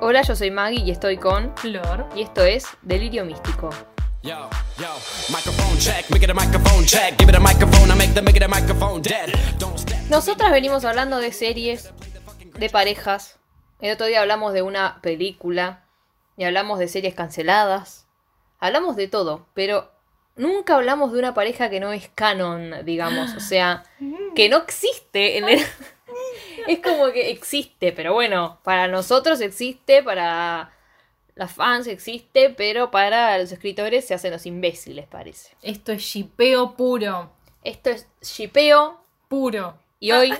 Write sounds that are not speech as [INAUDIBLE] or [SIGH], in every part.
Hola, yo soy Maggie y estoy con. Flor. Y esto es Delirio Místico. Yo, yo, microphone check, make it a microphone check. Give it a microphone, I make the make it a microphone dead. Don't step. Nosotras venimos hablando de series, de parejas. El otro día hablamos de una película y hablamos de series canceladas. Hablamos de todo, pero nunca hablamos de una pareja que no es canon, digamos. O sea, que no existe en el... Es como que existe, pero bueno, para nosotros existe, para las fans existe, pero para los escritores se hacen los imbéciles, parece. Esto es shipeo puro. Esto es shipeo Puro. y hoy...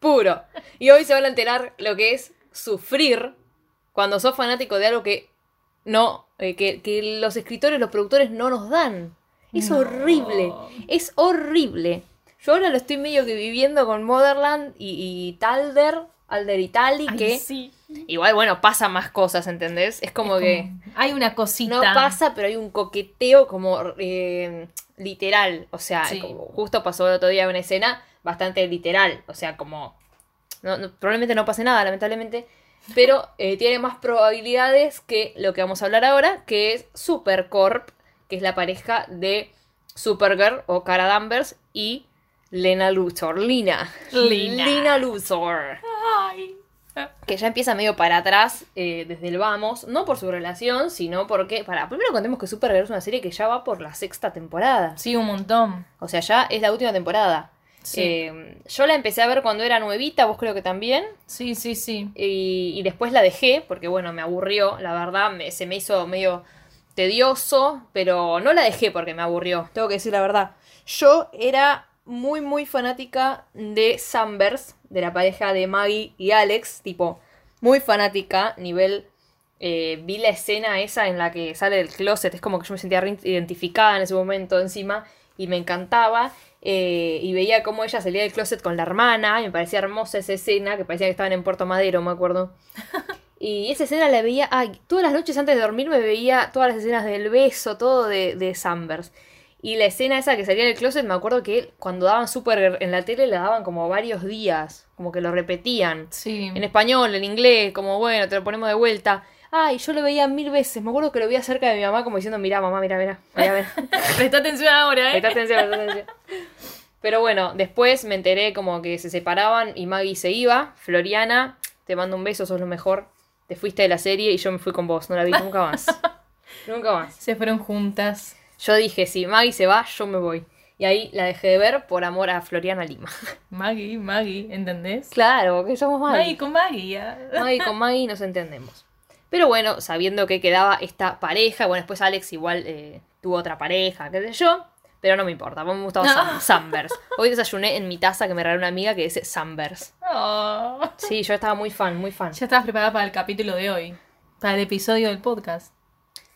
puro. Y hoy se van a enterar lo que es sufrir cuando sos fanático de algo que no, eh, que, que los escritores, los productores no nos dan. Es No. horrible, es horrible. Yo ahora lo estoy medio que viviendo con Motherland y, y Talder, Alder y Tali, Ay, que sí. igual, bueno, pasa más cosas, ¿entendés? Es como Es que Hay una cosita. no pasa, pero hay un coqueteo como eh, literal. O sea, Sí. como justo pasó el otro día una escena bastante literal. O sea, como. no- no- probablemente no pase nada, lamentablemente. Pero eh, tiene más probabilidades que lo que vamos a hablar ahora, que es Supercorp, que es la pareja de Supergirl o Cara Danvers y Lena Luthor. Lina. Lina. Lina Luthor Ay. que ya empieza medio para atrás eh, desde el vamos, no por su relación, sino porque, para, primero contemos que Supergirl es una serie que ya va por la sexta temporada, Sí, un montón. o sea, ya es la última temporada. Sí. Eh, yo la empecé a ver cuando era nuevita, vos creo que también, Sí, sí, sí. y, y después la dejé, porque bueno, me aburrió, la verdad, me- se me hizo medio tedioso, pero no la dejé porque me aburrió, tengo que decir la verdad. Yo era muy, muy fanática de Sunburst, de la pareja de Maggie y Alex, tipo, muy fanática, nivel... eh, vi la escena esa en la que sale del closet, es como que yo me sentía identificada en ese momento encima y me encantaba. eh, y veía cómo ella salía del closet con la hermana, y me parecía hermosa esa escena, que parecía que estaban en Puerto Madero, me acuerdo. [LAUGHS] Y esa escena la veía, ay, todas las noches antes de dormir me veía todas las escenas del beso, todo de, de Sunburst. Y la escena esa que salía del closet, me acuerdo que cuando daban Supergirl en la tele la daban como varios días, como que lo repetían. Sí. En español, en inglés, como bueno, te lo ponemos de vuelta. Ay, yo lo veía mil veces. Me acuerdo que lo veía cerca de mi mamá como diciendo, mira mamá, mira, mira, mira, mira. [LAUGHS] Presta atención ahora, ¿eh? Presta atención, presta atención. Pero bueno, después me enteré como que se separaban y Maggie se iba. Floriana, te mando un beso, sos lo mejor. Te fuiste de la serie y yo me fui con vos, no la vi nunca más. [LAUGHS] nunca más. Se fueron juntas. Yo dije, si Maggie se va, yo me voy. Y ahí la dejé de ver por amor a Floriana Lima. [LAUGHS] Maggie, Maggie, ¿entendés? claro, que somos Maggie Maggie. con Maggie. Maggie con Maggie nos entendemos. Pero bueno, sabiendo que quedaba esta pareja, bueno, después Alex igual eh, tuvo otra pareja, qué sé yo, pero no me importa, me gustaba Sam- Sunburst. Hoy desayuné en mi taza que me regaló una amiga que dice Sunburst. Oh. Sí, yo estaba muy fan, muy fan. Ya estabas preparada para el capítulo de hoy. Para el episodio del podcast.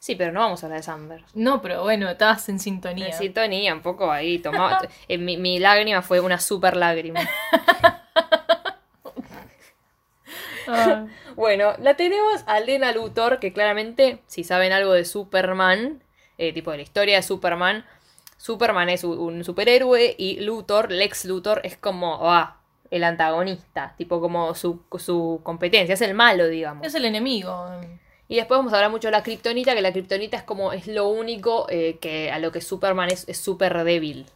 Sí, pero no vamos a hablar de Sunburst. No, pero bueno, estabas en sintonía. En sintonía, un poco ahí, tomaba. [LAUGHS] eh, mi, mi lágrima fue una super lágrima. Ah, Bueno, la tenemos a Lena Luthor, que claramente, si saben algo de Superman, eh, tipo de la historia de Superman, Superman es un, un superhéroe y Luthor, Lex Luthor, es como ah, el antagonista, tipo como su, su competencia, es el malo, digamos. es el enemigo. Y después vamos a hablar mucho de la kriptonita, que la kriptonita es como, es lo único eh, que a lo que Superman es súper débil.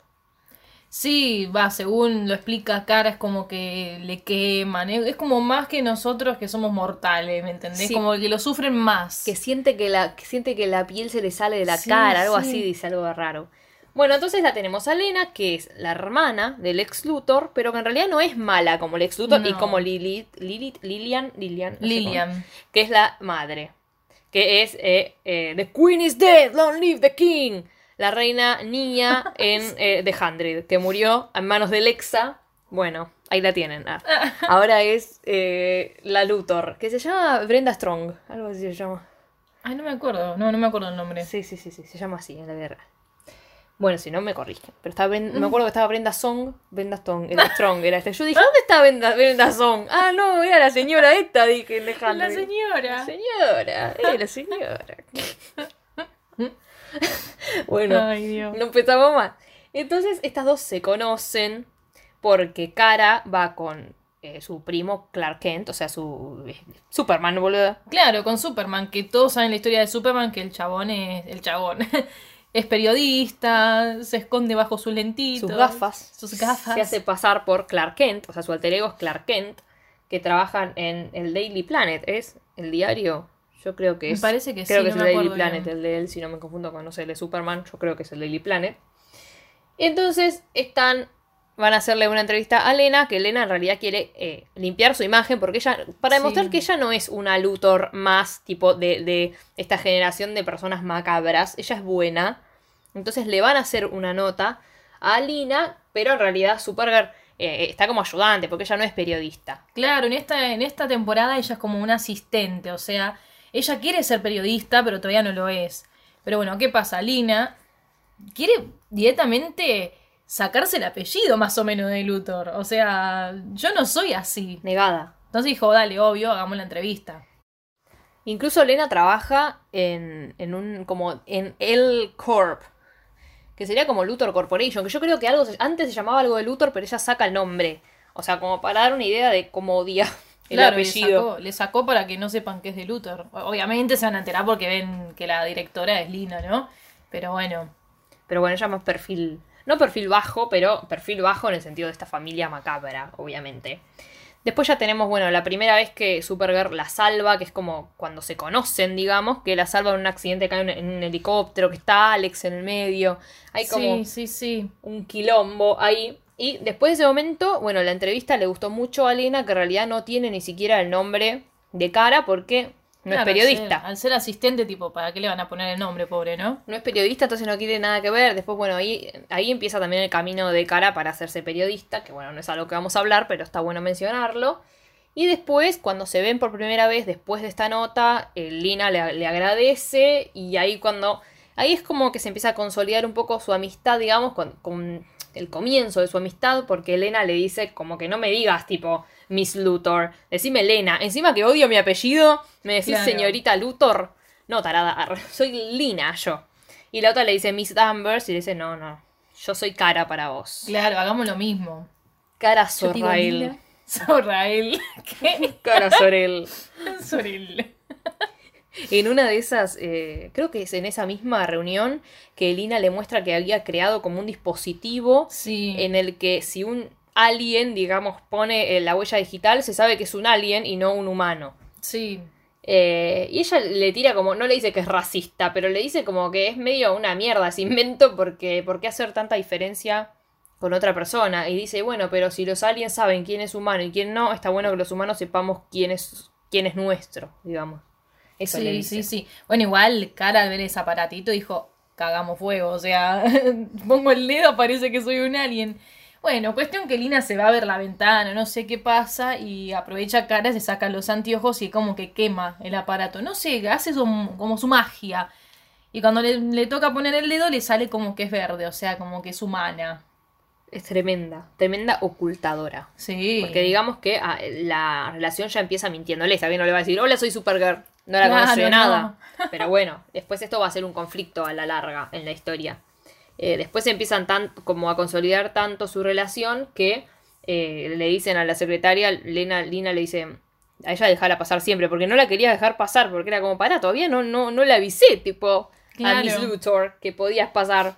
Sí, va, según lo explica Cara, es como que le queman. Es como más que nosotros que somos mortales, ¿me entendés? Sí. Como que lo sufren más. que siente que la, que siente que la piel se le sale de la Sí, cara, algo sí. así, dice algo raro. Bueno, entonces la tenemos a Lena, que es la hermana del ex Luthor, pero que en realidad no es mala como el ex Luthor y No. como Lilith, Lilith, Lilian, Lilian, no sé cómo, Lilian. que es la madre, que es eh, eh, The Queen is dead, long live the King, la reina niña [LAUGHS] en eh, The Hundred, que murió en manos de Lexa. Bueno, ahí la tienen. ah. [LAUGHS] Ahora es eh, la Luthor, que se llama Brenda Strong, algo así se llama. Ay, no me acuerdo. No, no me acuerdo el nombre. Sí, sí, sí, sí, se llama así en la guerra. Bueno, si no me corrigen. Pero estaba me acuerdo que estaba Brenda Song. Brenda Strong, era [LAUGHS] Strong, era este. Yo dije, ¿dónde está Brenda, Brenda Song? Ah, no, era la señora esta, dije, The La señora. Señora, eh, la señora. [LAUGHS] bueno, Ay, Dios. no empezamos más. Entonces, estas dos se conocen porque Cara va con eh, su primo Clark Kent, o sea, su eh, Superman, boludo. Claro, con Superman, que todos saben la historia de Superman, que el chabón es. El chabón. [LAUGHS] es periodista, se esconde bajo sus lentitos. Sus gafas. Sus gafas. Se hace pasar por Clark Kent, o sea, su alter ego es Clark Kent, que trabajan en el Daily Planet, ¿es el diario? Yo creo que Me es. parece que creo sí, que es el me Daily Planet, bien. el de él, si no me confundo con, no sé, el de Superman, yo creo que es el Daily Planet. Entonces están, van a hacerle una entrevista a Lena, que Lena en realidad quiere eh, limpiar su imagen, porque ella, para Sí. demostrar que ella no es una Luthor más tipo de, de esta generación de personas macabras, ella es buena. Entonces le van a hacer una nota a Lina, pero en realidad Supergirl eh, está como ayudante, porque ella no es periodista. Claro, en esta, en esta temporada ella es como una asistente, o sea, ella quiere ser periodista, pero todavía no lo es. Pero bueno, ¿qué pasa? Lina quiere directamente sacarse el apellido más o menos de Luthor. O sea, yo no soy así. Negada. Entonces dijo, dale, obvio, hagamos la entrevista. Incluso Lena trabaja en, en un como en L Corp, que sería como Luthor Corporation, que yo creo que algo se- antes se llamaba algo de Luthor, pero ella saca el nombre. O sea, como para dar una idea de cómo odia el Claro, le apellido. sacó, le sacó para que no sepan que es de Luthor. Obviamente se van a enterar porque ven que la directora es Lina, ¿no? Pero bueno, Pero bueno, ella más perfil. No perfil bajo, pero perfil bajo en el sentido de esta familia macabra, obviamente. Después ya tenemos, bueno, la primera vez que Supergirl la salva, que es como cuando se conocen, digamos, que la salva en un accidente, cae en un- helicóptero, que está Alex en el medio. Hay como sí, sí, sí. un quilombo ahí. Y después de ese momento, bueno, la entrevista le gustó mucho a Lena, que en realidad no tiene ni siquiera el nombre de cara porque no es periodista. Al ser, al ser asistente, tipo, ¿para qué le van a poner el nombre, pobre, no? No es periodista, entonces no quiere nada que ver. Después, bueno, ahí, ahí empieza también el camino de cara para hacerse periodista, que bueno, no es algo que vamos a hablar, pero está bueno mencionarlo. Y después, cuando se ven por primera vez, después de esta nota, eh, Lina le, le agradece y ahí cuando... Ahí es como que se empieza a consolidar un poco su amistad, digamos, con, con el comienzo de su amistad, porque Elena le dice como que no me digas tipo Miss Luthor, decime Elena. Encima que odio mi apellido, me decís Claro. señorita Luthor. No, tarada, [LAUGHS] soy Lina yo. Y la otra le dice Miss Danvers y le dice, no, no, yo soy cara para vos. Claro, hagamos lo mismo. Cara Sorrael. [LAUGHS] Sorrael. ¿Qué? [LAUGHS] Cara Sorel. Sorel. En una de esas, eh, creo que es en esa misma reunión, que Lina le muestra que había creado como un dispositivo Sí. en el que si un alien, digamos, pone eh, la huella digital, se sabe que es un alien y no un humano. Sí. Eh, y ella le tira como, no le dice que es racista, pero le dice como que es medio una mierda ese invento porque, ¿por qué hacer tanta diferencia con otra persona? Y dice, bueno, pero si los aliens saben quién es humano y quién no, está bueno que los humanos sepamos quién es, quién es nuestro, digamos. Eso le Sí, dice. sí, sí. Bueno, igual, cara al ver ese aparatito dijo, cagamos fuego. O sea, [LAUGHS] pongo el dedo, parece que soy un alien. Bueno, cuestión que Lina se va a ver la ventana, no sé qué pasa, y aprovecha cara, se saca los anteojos y como que quema el aparato. No sé, hace su- como su magia. Y cuando le, le toca poner el dedo, le sale como que es verde, o sea, como que es humana. Es tremenda, tremenda ocultadora. Sí. Porque digamos que ah, la relación ya empieza mintiéndole. Está bien, no le va a decir, hola, soy Supergirl. No la Claro, conoce de no. nada. [LAUGHS] Pero bueno, después esto va a ser un conflicto a la larga en la historia. Eh, después empiezan tan, como a consolidar tanto su relación que eh, le dicen a la secretaria, Lena, Lina le dice, a ella dejarla pasar siempre, porque no la quería dejar pasar, porque era como, para, todavía no, no, no le avisé, tipo, a. Miss Luthor que podías pasar.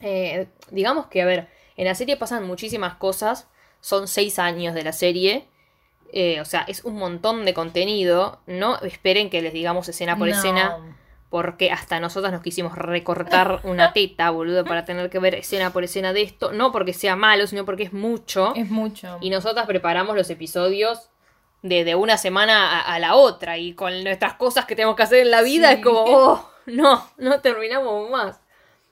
Eh, digamos que, a ver, en la serie pasan muchísimas cosas, son seis años de la serie, eh, o sea, es un montón de contenido, no esperen que les digamos escena por No. escena, porque hasta nosotras nos quisimos recortar [LAUGHS] una teta, boludo, para tener que ver escena por escena de esto, no porque sea malo, sino porque es mucho, Es mucho. y nosotras preparamos los episodios de, de una semana a, a la otra, y con nuestras cosas que tenemos que hacer en la vida Sí. es como, oh, no, no terminamos más.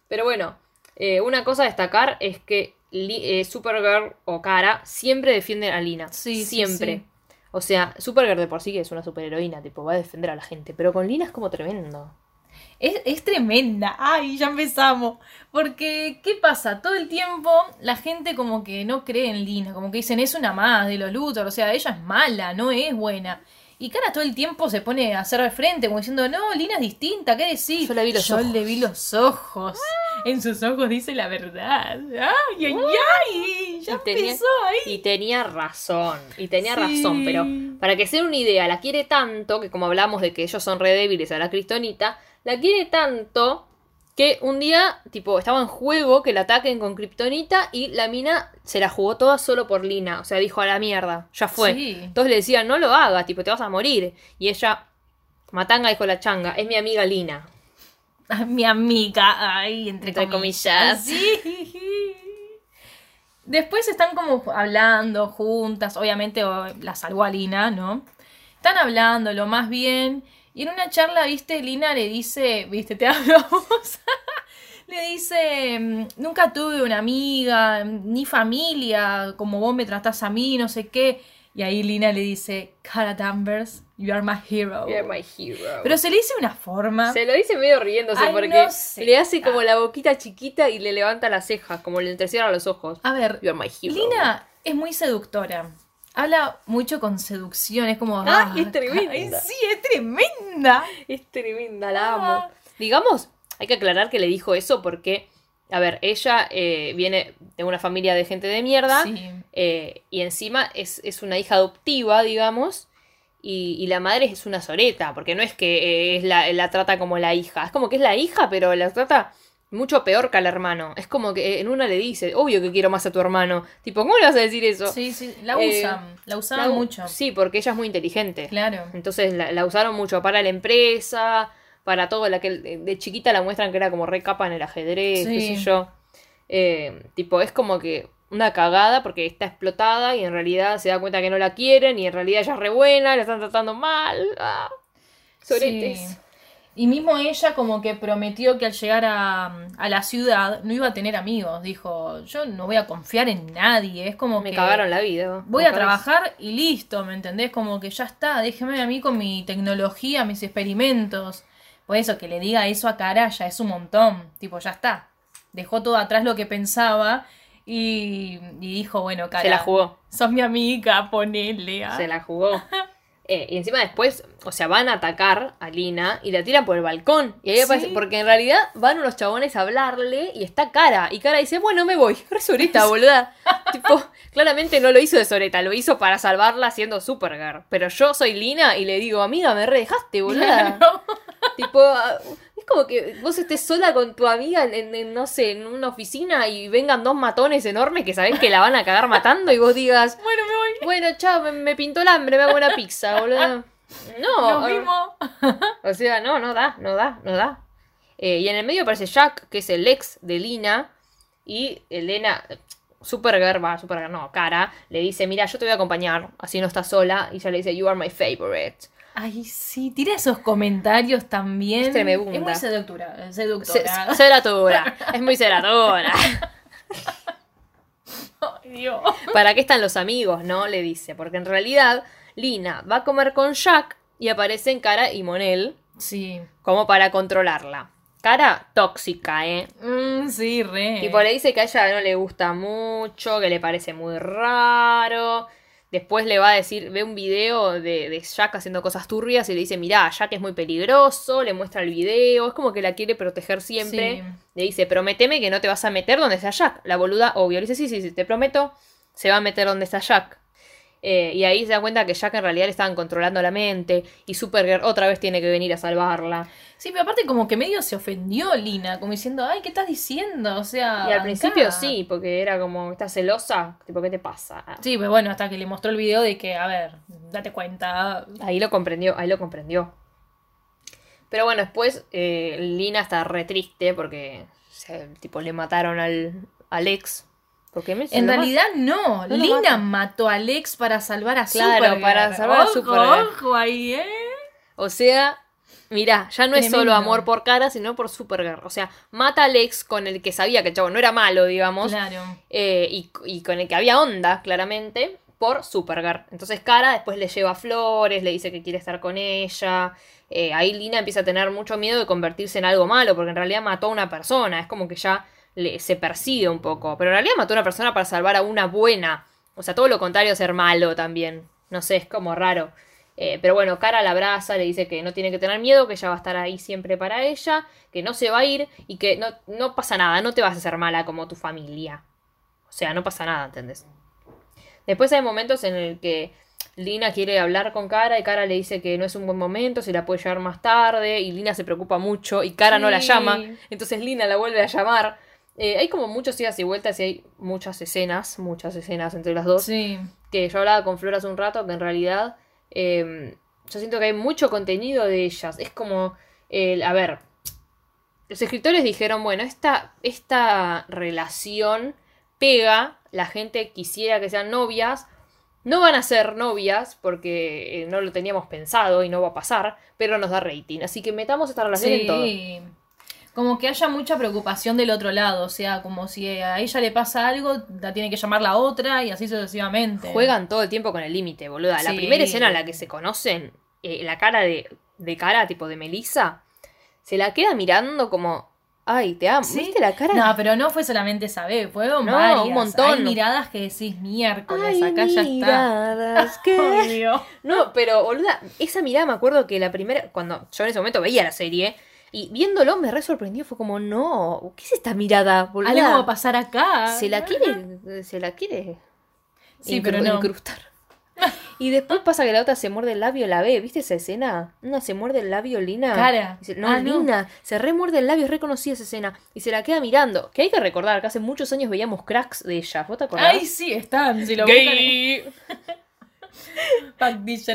Pero bueno, eh, una cosa a destacar es que eh, Supergirl o Kara siempre defienden a Lina. Sí, sí, siempre. sí. O sea, Supergirl de por sí que es una superheroína, tipo, va a defender a la gente. Pero con Lina es como tremendo. Es, es tremenda. Ay, ya empezamos. Porque, ¿qué pasa? Todo el tiempo la gente como que no cree en Lina. Como que dicen, es una más de los Luthor. O sea, ella es mala, no es buena. Y Cara todo el tiempo se pone a hacer frente, como diciendo, no, Lina es distinta, ¿qué decís? Yo le vi los Yo ojos. le vi los ojos. En sus ojos dice la verdad. ¡Ay, ay, ay! Ya Y tenía- empezó ahí. Y tenía razón, y tenía Sí. razón, pero para que sea una idea, la quiere tanto, que como hablamos de que ellos son re débiles a la Kryptonita, la quiere tanto que un día, tipo, estaba en juego que la ataquen con Kryptonita y la mina se la jugó toda solo por Lina, o sea, dijo a la mierda, ya fue. Sí. Entonces le decían, no lo hagas, tipo, te vas a morir. Y ella, Matanga dijo la changa, es mi amiga Lina. [LAUGHS] Mi amiga, ay, entre, Entre comillas. Sí. Después están como hablando juntas, obviamente la salvó a Lina, ¿no? Están hablando lo más bien. Y en una charla, viste, Lina le dice, viste, te [LAUGHS] vos. le dice, mm, nunca tuve una amiga, ni familia, como vos me tratás a mí, no sé qué. Y ahí Lina le dice, Cara Danvers, you are my hero. You're my hero. Pero se le dice una forma. Se lo dice medio riéndose Ay, porque no sé. le hace como la boquita chiquita y le levanta las cejas, como le entrecierra los ojos. A ver, You're my hero. Lina es muy seductora. Habla mucho con seducción, es como... Ah, es tremenda. ay, sí, es tremenda. Es tremenda, la Ah. amo. Digamos, hay que aclarar que le dijo eso porque, a ver, ella eh, viene de una familia de gente de mierda Sí. eh, y encima es, es una hija adoptiva, digamos. Y, y la madre es una soreta, porque no es que eh, es la, la trata como la hija, es como que es la hija, pero la trata mucho peor que al hermano. Es como que en una le dice, obvio que quiero más a tu hermano. Tipo, ¿cómo le vas a decir eso? Sí, sí, la Eh, usan, la usaban La- mucho. Sí, porque ella es muy inteligente. Claro. Entonces la, la usaron mucho para la empresa, para todo. La que de chiquita la muestran que era como re capa en el ajedrez, qué Sí. sé yo. Eh, tipo, es como que una cagada porque está explotada y en realidad se da cuenta que no la quieren y en realidad ella es re buena, la están tratando mal. Ah. Sí. Y mismo ella como que prometió que al llegar a, a la ciudad no iba a tener amigos. Dijo, yo no voy a confiar en nadie. Es como Me que cagaron la vida. voy Me a trabajar y listo, ¿me entendés? Como que ya está, déjeme a mí con mi tecnología, mis experimentos. Por eso que le diga eso a Cara ya es un montón. Tipo, ya está. Dejó todo atrás lo que pensaba y, y dijo, bueno, Cara. Se la jugó. Sos mi amiga, ponele. ah". Se la jugó. [LAUGHS] Eh, y encima después, o sea, van a atacar a Lina y la tiran por el balcón. Y ahí Sí. aparece, porque en realidad van unos chabones a hablarle y está Cara. Y Cara dice, bueno, me voy. [LAUGHS] Re soreta, boluda. [LAUGHS] tipo, claramente no lo hizo de soreta, lo hizo para salvarla siendo Supergirl. Pero yo soy Lina y le digo, amiga, me re dejaste, boluda. [LAUGHS] Tipo, como que vos estés sola con tu amiga en, no sé, en una oficina y vengan dos matones enormes que sabés que la van a cagar matando y vos digas, [LAUGHS] Bueno, me voy. bueno, chao, me, me pintó el hambre, me hago una pizza, boludo. [LAUGHS] No, Nos eh, vimos. [LAUGHS] o sea, no, no da, no da, no da. Eh, y en el medio aparece Jack, que es el ex de Lina, y Elena, Supergirl, va, Supergirl, no, Cara, le dice, mira, yo te voy a acompañar, así no estás sola, y ella le dice, you are my favorite. Ay, sí, tira esos comentarios también. Es tremebunda. Es muy seductora. Se- Seductora. Es muy ceratura. [LAUGHS] Ay, Dios. ¿Para qué están los amigos? No, le dice, porque en realidad Lina va a comer con Jack y aparecen Cara y Monel Sí. como para controlarla. Cara tóxica, ¿eh? Mm, sí, re. Tipo, le dice que a ella no le gusta mucho, que le parece muy raro. Después le va a decir, ve un video de, de Jack haciendo cosas turbias y le dice, mirá, Jack es muy peligroso, le muestra el video, es como que la quiere proteger siempre. Sí. Le dice, prométeme que no te vas a meter donde está Jack. La boluda, obvio, le dice, sí, sí, sí, te prometo, se va a meter donde está Jack. Eh, y ahí se da cuenta que Jack en realidad le estaban controlando la mente y Supergirl otra vez tiene que venir a salvarla. Sí, pero aparte como que medio se ofendió Lina, como diciendo, ay, ¿qué estás diciendo? O sea... Y al acá. principio sí, porque era como, ¿estás celosa? Tipo, ¿qué te pasa? Sí, pero bueno, hasta que le mostró el video de que, a ver, date cuenta. Ahí lo comprendió, ahí lo comprendió. Pero bueno, después eh, Lina está re triste porque se- tipo, le mataron al, al ex. Porque En realidad no, Lina mató a Alex para salvar a Claro, Supergirl. para salvar a Supergirl. Ojo ahí, ¿eh? O sea, mirá, ya no es Tremendo. solo amor por cara, sino por Supergirl. O sea, mata al ex con el que sabía que el chavo no era malo, digamos. Claro. eh, y, y con el que había onda, claramente, por Supergirl. Entonces Cara después le lleva flores, le dice que quiere estar con ella. Eh, ahí Lina empieza a tener mucho miedo de convertirse en algo malo, porque en realidad mató a una persona. Es como que ya le- se persigue un poco. Pero en realidad mató a una persona para salvar a una buena. O sea, todo lo contrario a ser malo también. No sé, es como raro. Eh, pero bueno, Cara la abraza, le dice que no tiene que tener miedo, que ella va a estar ahí siempre para ella, que no se va a ir y que no, no pasa nada, no te vas a hacer mala como tu familia. O sea, no pasa nada, ¿entendés? Después hay momentos en el que Lina quiere hablar con Cara y Cara le dice que no es un buen momento, se la puede llevar más tarde y Lina se preocupa mucho y Cara no la llama, entonces Lina la vuelve a llamar. Eh, hay como muchos idas y vueltas y hay muchas escenas, muchas escenas entre las dos Sí. que yo hablaba con Flor hace un rato, que en realidad eh, yo siento que hay mucho contenido de ellas. Es como, el, a ver, los escritores dijeron, bueno, esta, esta relación pega, la gente quisiera que sean novias, no van a ser novias porque eh, no lo teníamos pensado y no va a pasar, pero nos da rating. Así que metamos esta relación en todo. Como que haya mucha preocupación del otro lado, o sea, como si a ella le pasa algo, la tiene que llamar la otra y así sucesivamente. Juegan todo el tiempo con el límite, boluda. La primera escena en la que se conocen, eh, la cara de, de cara, tipo de Melissa, se la queda mirando como, ay, te amo. ¿Sí? ¿Viste la cara? No, pero no fue solamente esa vez, fueron No, varias. un montón. Hay miradas que decís miércoles, Ay, acá ya está. miradas [LAUGHS] que- Obvio. No, pero boluda, esa mirada me acuerdo que la primera, cuando yo en ese momento veía la serie, y viéndolo me re sorprendió, fue como, no, ¿qué es esta mirada? Algo va a pasar acá. Se la quiere, se la quiere Sí, incru- pero no. incrustar. [LAUGHS] Y después pasa que la otra se muerde el labio, la ve, ¿viste esa escena? Una se muerde el labio, Lina. Cara. Dice, no, Ah, no. Lina, se remuerde el labio, es reconocida esa escena. Y se la queda mirando. Que hay que recordar que hace muchos años veíamos cracks de ella. ¿Vos te acordás? Ay, sí, están. Si lo Gay. buscan.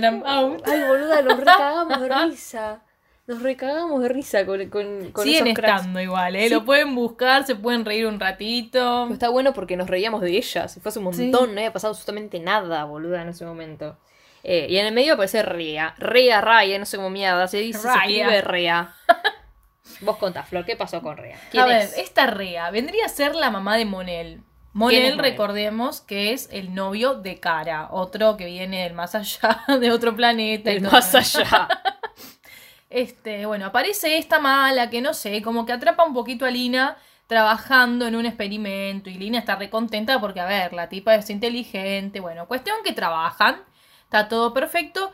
I'm out. Ay, boluda, nos [LAUGHS] recagamos de risa. Nos recagamos de risa con, con, con Siguen esos cracks. estando igual, ¿eh? Sí. Lo pueden buscar, se pueden reír un ratito. Pero está bueno porque nos reíamos de ellas. Si fue hace un Sí. montón, no había pasado absolutamente nada, boluda, en ese momento. Eh, y en el medio aparece Rea. Rea, Raya, no sé cómo mierda. Se dice, se Raya. escribe Rea. [LAUGHS] Vos contás, Flor, ¿qué pasó con Rea? ¿Quién A ver, es? esta Rea vendría a ser la mamá de Monel. ¿Quién es Monel, recordemos que es el novio de Cara, otro que viene del más allá, [LAUGHS] de otro planeta. Del más allá. [LAUGHS] Este, bueno, aparece esta mala que no sé, como que atrapa un poquito a Lina trabajando en un experimento y Lina está recontenta porque, a ver, la tipa es inteligente, bueno, cuestión que trabajan, está todo perfecto,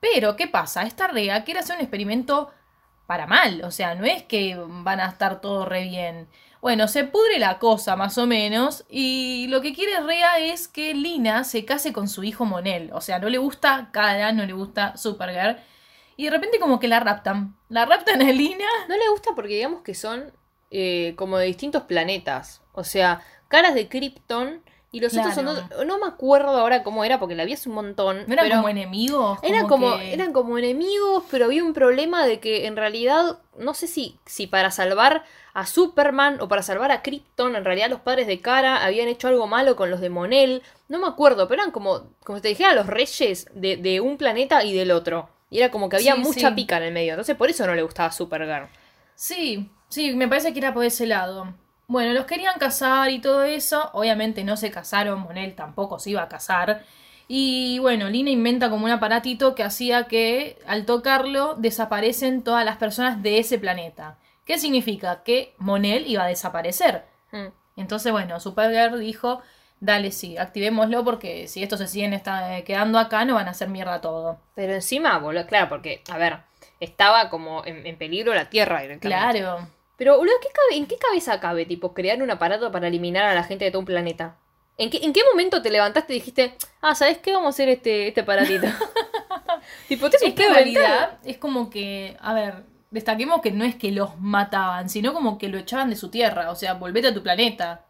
pero ¿qué pasa? Esta Rea quiere hacer un experimento para mal, o sea, no es que van a estar todo re bien. Bueno, se pudre la cosa más o menos y lo que quiere Rea es que Lina se case con su hijo Monel, o sea, no le gusta Cara, no le gusta Supergirl. Y de repente como que la raptan. La raptan a Lina. No le gusta porque digamos que son eh, como de distintos planetas. O sea, caras de Krypton y los otros son... Dos- No me acuerdo ahora cómo era porque la vi hace un montón. ¿No eran pero- como enemigos? Eran como, que- eran como enemigos, pero había un problema de que en realidad, no sé si, si para salvar a Superman o para salvar a Krypton, en realidad los padres de Kara habían hecho algo malo con los de Monel. No me acuerdo, pero eran como, como si te dijera, los reyes de, de un planeta y del otro. Y era como que había Sí, mucha sí. pica en el medio. Entonces por eso no le gustaba Supergirl. Sí, sí, me parece que era por ese lado. Bueno, los querían casar y todo eso. Obviamente no se casaron, Monel tampoco se iba a casar. Y bueno, Lina inventa como un aparatito que hacía que al tocarlo desaparecen todas las personas de ese planeta. ¿Qué significa? Que Monel iba a desaparecer. Mm. Entonces, bueno, Supergirl dijo, dale, sí, activémoslo porque si estos se siguen esta- eh, quedando acá no van a hacer mierda todo. Pero encima, boludo, claro, porque, a ver, estaba como en, en peligro la Tierra directamente. Claro. Pero, boludo, ¿qué cabe- ¿en qué cabeza cabe, tipo, crear un aparato para eliminar a la gente de todo un planeta? ¿En qué, ¿En qué momento te levantaste y dijiste, ah, ¿sabes qué? Vamos a hacer este, este aparatito? [LAUGHS] tipo, te Es que en realidad es como que, a ver, destaquemos que no es que los mataban, sino como que lo echaban de su tierra, o sea, volvete a tu planeta.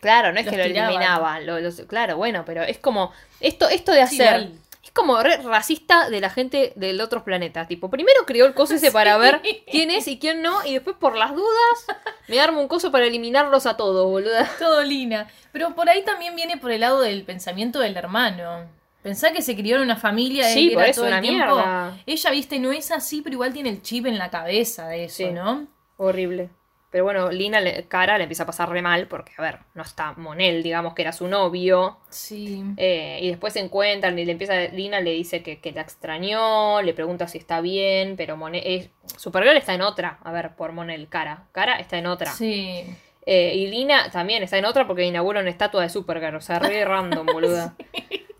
Claro, no es Los que lo tiraban. eliminaban. lo- los- claro, bueno, pero es como, esto, esto de hacer... Es como re racista de la gente del otro planeta. Tipo, primero creó el coso ese [LAUGHS] para ver quién es y quién no, y después por las dudas me armo un coso para eliminarlos a todos, boluda. [LAUGHS] Todo Lina. Pero por ahí también viene por el lado del pensamiento del hermano. Pensá que se crió en una familia de Sí, por eso, todo el una tiempo. mierda. Ella, viste, no es así, pero igual tiene el chip en la cabeza de eso, Sí. ¿no? Horrible. Pero bueno, Lina, le, Cara le empieza a pasar re mal porque, a ver, no está Monel, digamos que era su novio. Sí. Eh, y después se encuentran y le empieza, Lina le dice que, que la extrañó, le pregunta si está bien, pero Monel, eh, Supergirl está en otra, a ver, por Monel, Cara. Cara está en otra. Sí. Eh, y Lina también está en otra porque inaugura una estatua de Supergirl, o sea, re [LAUGHS] random, boluda.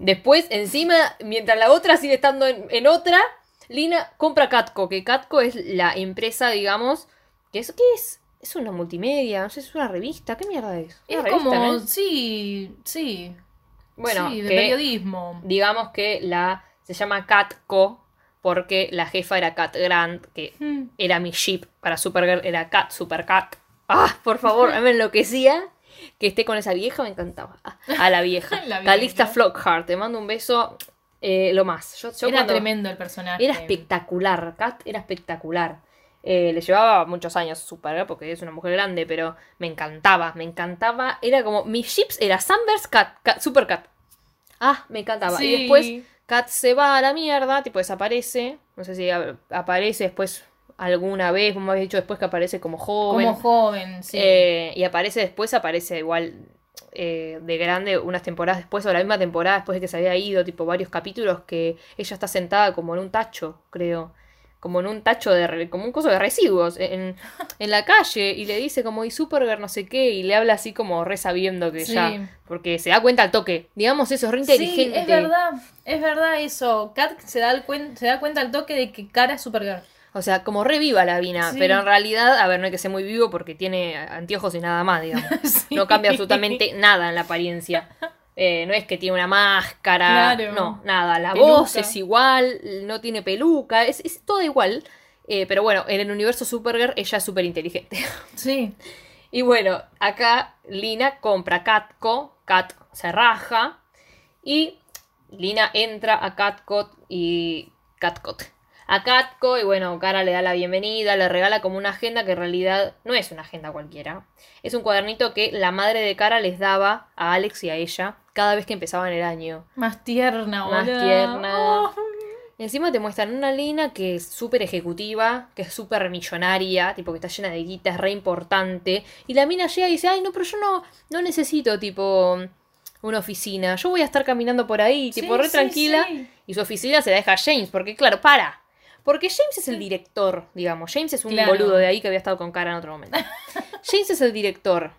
Después, encima, mientras la otra sigue estando en, en otra, Lina compra Catco, que Catco es la empresa, digamos, que es, ¿qué es? Es una multimedia, no sé, es una revista, ¿qué mierda es? Es revista, como, ¿no? sí, sí. Bueno, sí, de que- periodismo. digamos que la se llama Catco porque la jefa era Cat Grant, que Mm. era mi ship para Supergirl, era Cat, Super Cat. Ah, por favor, [LAUGHS] me enloquecía que esté con esa vieja, me encantaba. Ah, a la vieja. [LAUGHS] La. Calista Flockhart, te mando un beso, eh, lo más. Yo, yo Era tremendo el personaje. Era espectacular, Kat era espectacular. Eh, le llevaba muchos años Supergirl porque es una mujer grande, pero me encantaba, me encantaba. Era como, mis ships era Sunburst, Cat, Cat- Super Cat. Ah, me encantaba. Sí. Y después Kat se va a la mierda, tipo desaparece. No sé si aparece después alguna vez, como habéis dicho, después que aparece como joven. Como joven, sí. Eh, y aparece después, aparece igual eh, de grande unas temporadas después, o la misma temporada después de que se había ido, tipo varios capítulos, que ella está sentada como en un tacho, creo. Como en un tacho de, como un coso de residuos en, [LAUGHS] en la calle y le dice como y Supergirl no sé qué y le habla así como re sabiendo que Sí. ya porque se da cuenta al toque digamos eso es re Sí, inteligente es verdad, es verdad eso. Kat se da, el cuen- se da cuenta al toque de que Cara es Supergirl. o sea como re viva la Vina Sí. pero en realidad a ver no hay que ser muy vivo porque tiene anteojos y nada más digamos [LAUGHS] Sí. No cambia absolutamente nada en la apariencia. [LAUGHS] Eh, no es que tiene una máscara. Claro. No, nada. La Peluca. voz es igual, no tiene peluca, es, es todo igual. Eh, pero bueno, en el universo Supergirl ella es súper inteligente. [LAUGHS] Sí. y bueno, acá Lina compra Catco, Cat se raja y Lina entra a Catcot y Catcot. A Catco y bueno, Cara le da la bienvenida, le regala como una agenda que en realidad no es una agenda cualquiera. Es un cuadernito que la madre de Cara les daba a Alex y a ella cada vez que empezaban el año. Más tierna, Más tierna. Oh. Encima te muestran una Lina que es súper ejecutiva, que es súper millonaria, tipo que está llena de guita, es re importante. Y la mina llega y dice, ay, no, pero yo no, no necesito, tipo, una oficina. Yo voy a estar caminando por ahí, tipo, Sí, re sí, tranquila. sí. Y su oficina se la deja a James, porque claro, para. Porque James es el director, digamos. James es un Claro. boludo de ahí que había estado con cara en otro momento. [LAUGHS] James es el director.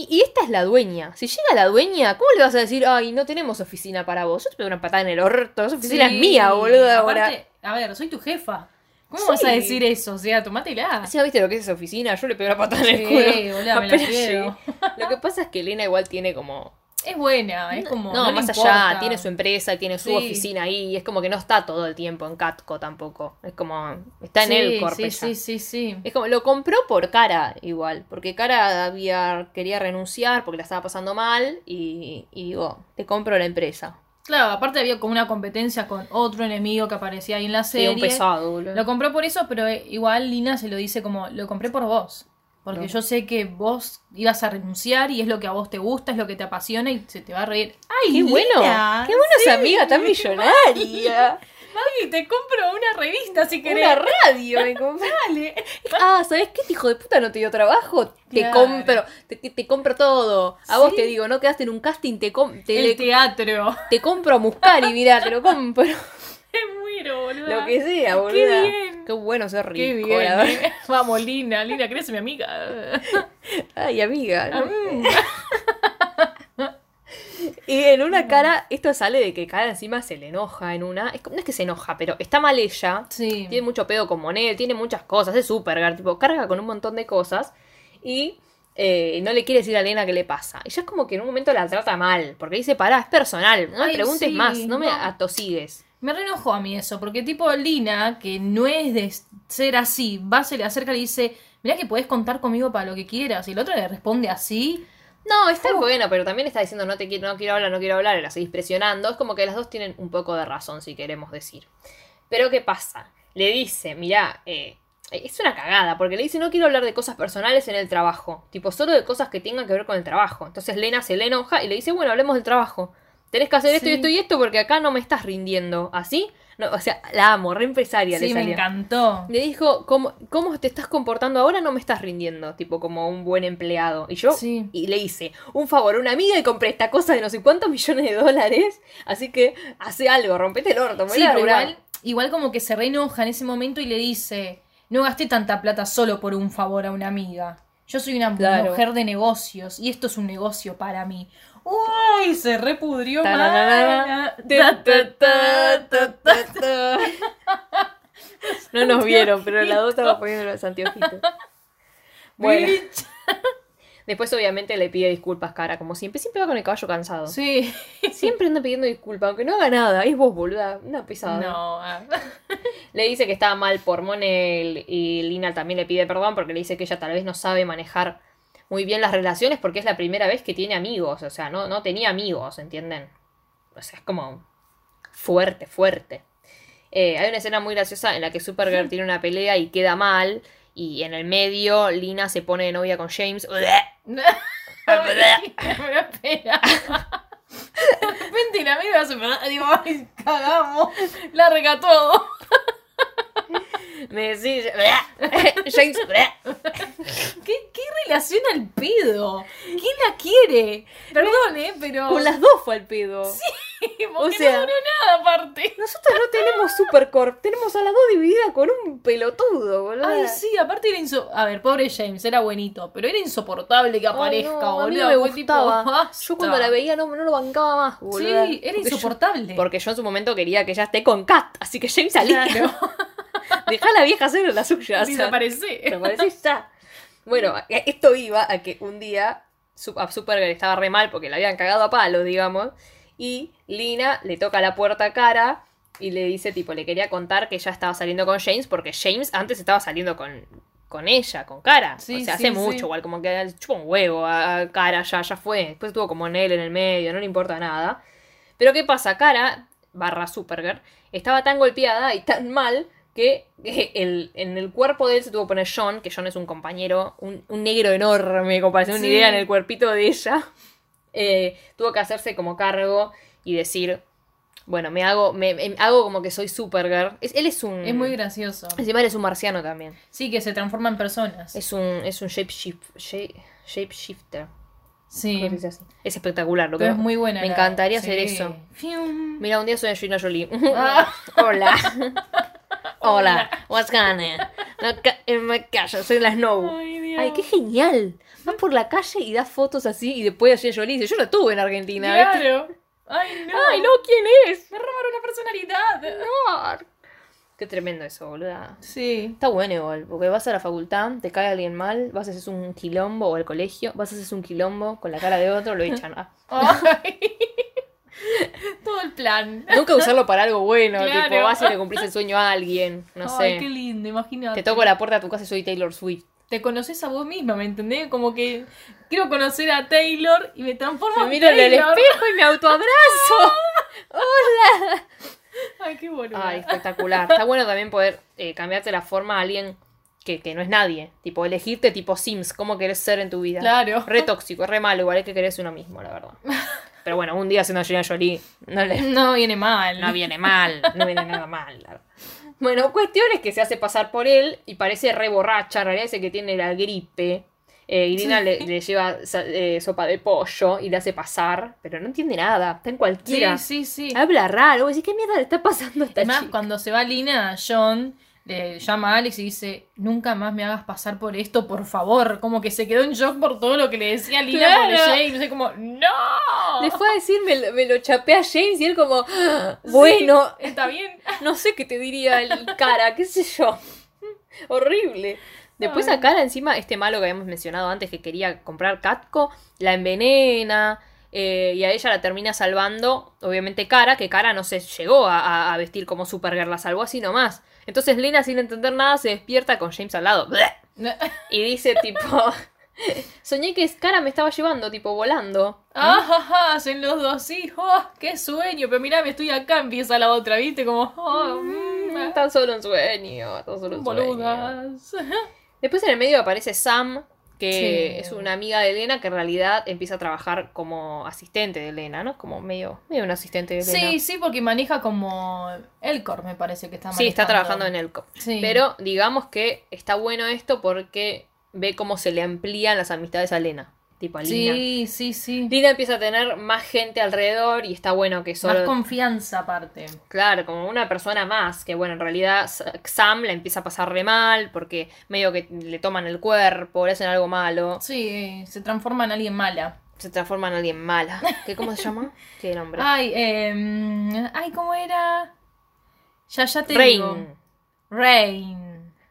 Y, y esta es la dueña. Si llega la dueña, ¿cómo le vas a decir, ay, no tenemos oficina para vos? Yo te pego una patada en el orto. Esa oficina Sí, es mía, boludo, ahora. A ver, soy tu jefa. ¿Cómo Sí. vas a decir eso? O sea, tomátela. ¿Sí, ¿Viste lo que es esa oficina? Yo le pego una patada en el culo. me la llegué. Lo que pasa es que Elena igual tiene como Es buena, es como. No, más allá, tiene su empresa, tiene su Sí. oficina ahí, y es como que no está todo el tiempo en Catco tampoco. Es como, está en Sí, el corp Sí, sí, sí, sí. Es como, lo compró por cara igual, porque cara había, quería renunciar porque la estaba pasando mal, y, y digo, te compro la empresa. Claro, aparte había como una competencia con otro enemigo que aparecía ahí en la Sí, serie. un pesado, boludo. Lo compró por eso, pero eh, igual Lina se lo dice como, lo compré por vos. Porque No. yo sé que vos ibas a renunciar y es lo que a vos te gusta, es lo que te apasiona y se te va a reír. ¡Ay, ¡Qué bueno! ¡Qué buena Sí. esa amiga tan millonaria! [LAUGHS] Mami, te compro una revista si querés. Una radio me. [LAUGHS] Dale. Ah, ¿sabes qué? Hijo de puta no te dio trabajo. Te Claro. compro, te, te compro todo. A vos te digo, no quedaste en un casting, te, com- te, El teatro. te compro a Muscari, mirá, te lo compro. [LAUGHS] [LAUGHS] Me muero, boludo. Lo que sea, boludo. Qué bien. Qué bueno ser rico, Qué bien. la eh. [LAUGHS] Vamos, Lina. Lina, ¿querés ser mi amiga? [LAUGHS] Ay, amiga. ¿no? Mm. Y en una cara, esto sale de que cara encima se le enoja en una. Es, no es que se enoja, pero está mal ella. Sí. Tiene mucho pedo con Monel, tiene muchas cosas, es súper, tipo, carga con un montón de cosas. Y eh, no le quiere decir a Elena qué le pasa. Y ya es como que en un momento la trata mal, porque dice, pará, es personal, no me Ay, preguntes sí, más, no me no. atosigues. Me reenojó a mí eso, porque tipo Lina, que no es de ser así, va, se le acerca y le dice, mirá que podés contar conmigo para lo que quieras. Y el otro le responde así. No, está bueno, pero también está diciendo no te quiero, no quiero hablar, no quiero hablar, y la seguís presionando. Es como que las dos tienen un poco de razón, si queremos decir. Pero ¿qué pasa? Le dice, mirá, eh, es una cagada, porque le dice no quiero hablar de cosas personales en el trabajo. Tipo, solo de cosas que tengan que ver con el trabajo. Entonces Lena se le enoja y le dice, bueno, hablemos del trabajo. Tenés que hacer esto y esto y esto porque acá no me estás rindiendo. ¿Así? No, o sea, la amo, re empresaria le Sí, me salió. encantó. Le dijo, ¿cómo, ¿cómo te estás comportando ahora? No me estás rindiendo, tipo como un buen empleado. Y yo, Sí. y le hice un favor a una amiga y compré esta cosa de no sé cuántos millones de dólares. Así que hace algo, rompete el orto. me Sí, pero laburar". igual, igual como que se reenoja en ese momento y le dice, no gasté tanta plata solo por un favor a una amiga. Yo soy una Claro. mujer de negocios y esto es un negocio para mí. ¡Uy! Se repudrió mal. [LAUGHS] No nos vieron, pero la dos estaba poniendo los anteojitos. [LAUGHS] Bueno. Después obviamente le pide disculpas, cara, como siempre. Siempre va con el caballo cansado. Sí. Siempre anda pidiendo disculpas, aunque no haga nada. Es vos, boluda. Una pesada. No. ah. Le dice que estaba mal por Monel y Lina también le pide perdón porque le dice que ella tal vez no sabe manejar muy bien las relaciones porque es la primera vez que tiene amigos. O sea, no, no tenía amigos, ¿entienden? O sea, es como fuerte, fuerte. Eh, hay una escena muy graciosa en la que Supergirl tiene una pelea y queda mal. Y en el medio, Lina se pone de novia con James. [LAUGHS] [LAUGHS] Espera. [LAUGHS] De repente la amiga se me digo, ay, cagamos. Larga todo. Me decís. [LAUGHS] James. ¿Qué, qué relación al pedo? ¿Quién la quiere? Perdón, eh, pero. Con las dos fue el pedo. [LAUGHS] porque o sea- no duró nada aparte. Nosotros no tenemos Supercorp, tenemos a las dos divididas con un pelotudo, boludo. Ay, sí, aparte era inso... A ver, pobre James, era buenito, pero era insoportable que aparezca, no, a mí boludo. no me tipo, gustaba. basta. Yo cuando la veía no, no lo bancaba más, boludo. Sí, era insoportable. porque yo en su momento quería que ella esté con Kat, así que James salía. Claro. [LAUGHS] Dejá a la vieja hacer la suya. Desaparece. desaparecí ya. Bueno, esto iba a que un día a Supergirl estaba re mal porque la habían cagado a palos, digamos. Y Lina le toca la puerta a Cara y le dice, tipo, le quería contar que ella estaba saliendo con James porque James antes estaba saliendo con, con ella, con Cara. Sí, o sea, sí, hace mucho, sí. igual, como que chupa un huevo a a Cara, ya, ya fue. Después estuvo como en él en el medio, no le importa nada. Pero ¿qué pasa? Cara, barra Supergirl, estaba tan golpeada y tan mal que eh, el, en el cuerpo de él se tuvo que poner John, que John es un compañero, un, un negro enorme, como para hacer una idea en el cuerpito de ella. Eh, tuvo que hacerse como cargo y decir, bueno, me hago, me, me hago como que soy Supergirl. Es- él es un... Es muy gracioso. Encima él es un marciano también. Sí, que se transforma en personas. Es un, es un shapeshift- shape- shapeshifter. Sí. Es espectacular lo que Pero es muy buena. Me la- encantaría sí. hacer eso. Mira, un día soy Angelina Jolie. Ah. [LAUGHS] Hola. [LAUGHS] Hola. What's going on? En my calle, soy la Snow. Ay, Dios. Ay, qué genial. Vas por la calle y das fotos así y después Angelina Jolie dice, yo no estuve en Argentina. Ay, no. Ay, no, ¿quién es? Me robaron la personalidad. No. Qué tremendo eso, boluda. Sí. Está bueno igual, porque vas a la facultad, te cae alguien mal, vas a hacer un quilombo o al colegio, vas a hacer un quilombo con la cara de otro, lo echan. [LAUGHS] Ah. Ay. [LAUGHS] Todo el plan. Nunca usarlo para algo bueno, [LAUGHS] Claro. tipo vas y le cumplís el sueño a alguien, no Ay, sé. qué lindo, imagínate. Te toco la puerta de tu casa y soy Taylor Swift. Te conoces a vos misma, ¿me entendés? Como que quiero conocer a Taylor y me transformo Me en miro en el espejo y me autoabrazo. [LAUGHS] ¡Hola! Ay, qué boludo. Ay, espectacular. Está bueno también poder eh, cambiarte la forma a alguien que, que no es nadie. Tipo, elegirte tipo Sims, cómo querés ser en tu vida. Claro. Re tóxico, re malo, igual es que querés uno mismo, la verdad. Pero bueno, un día siendo Angelina Jolie, no, le, No viene mal. no viene mal, no viene nada mal. Bueno, cuestión es que se hace pasar por él y parece re borracha, en realidad dice que tiene la gripe. Eh, Irina le, le lleva eh, sopa de pollo y le hace pasar, pero no entiende nada, está en cualquiera. Sí, sí, sí. Habla raro, decís, ¿qué mierda le está pasando a esta Además, chica? cuando se va Lina, John le llama a Alex y dice, nunca más me hagas pasar por esto, por favor. Como que se quedó en shock por todo lo que le decía Lina Claro. por James. Es como, ¡No! Le fue a decir, me, lo- me lo chapé a James y él como, "Ah, bueno, Sí, está bien. no sé qué te diría el cara, qué sé yo. Horrible. Después a Cara encima, este malo que habíamos mencionado antes que quería comprar Catco, la envenena eh, y a ella la termina salvando, obviamente Cara, que Cara no se llegó a, a- a vestir como Supergirl, la salvó así nomás. Entonces Lena sin entender nada se despierta con James al lado. Y dice tipo, [LAUGHS] soñé que Cara me estaba llevando, tipo volando. Ah, hacen los dos hijos. ¡Qué sueño! Pero mirá, me estoy acá, empieza la otra, ¿viste? Como, oh, mm, Tan solo un sueño, tan solo un sueño. boludas. Después en el medio aparece Sam, que Sí. es una amiga de Elena que en realidad empieza a trabajar como asistente de Elena, ¿no? Como medio, medio un asistente de Elena. Sí, sí, porque maneja como Elcor, me parece que está Sí, está manejando. trabajando en el COP. Sí. Pero digamos que está bueno esto porque ve cómo se le amplían las amistades a Elena. Tipo a Lina. Sí, sí, sí. Lina empieza a tener más gente alrededor y está bueno que solo... Más confianza aparte. Claro, como una persona más, que bueno, en realidad Sam la empieza a pasar re mal porque medio que le toman el cuerpo, le hacen algo malo, Sí, se transforma en alguien mala. se transforma en alguien mala. ¿Qué, ¿Cómo se llama? [LAUGHS] ¿Qué nombre? Ay, eh, ay, ¿cómo era? Ya, ya te digo. Rain.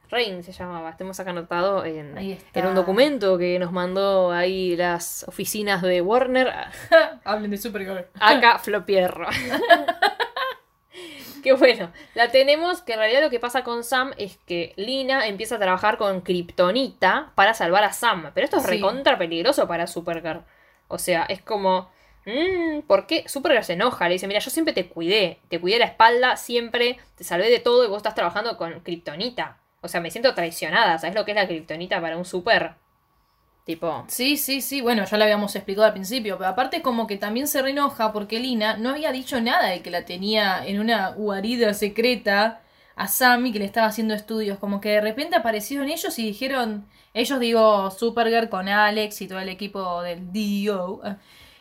Rain. Se llamaba, tenemos acá anotado en, en un documento que nos mandó ahí las oficinas de Warner. [LAUGHS] Hablen de Supergirl. Acá [LAUGHS] Flopierro. [LAUGHS] Qué bueno. La tenemos que en realidad lo que pasa con Sam es que Lina empieza a trabajar con Kryptonita para salvar a Sam. Pero esto es Sí. recontra peligroso para Supergirl. O sea, es como. mm, ¿Por qué? Supergirl se enoja. Le dice: Mira, yo siempre te cuidé. Te cuidé la espalda, siempre te salvé de todo y vos estás trabajando con Kryptonita. O sea, me siento traicionada. ¿Sabes lo que es la Kryptonita para un super? Tipo. Sí, sí, sí. Bueno, ya lo habíamos explicado al principio. Pero aparte, como que también se reenoja porque Lina no había dicho nada de que la tenía en una guarida secreta a Sammy que le estaba haciendo estudios. Como que de repente aparecieron ellos y dijeron. Ellos, digo, Supergirl con Alex y todo el equipo del DO.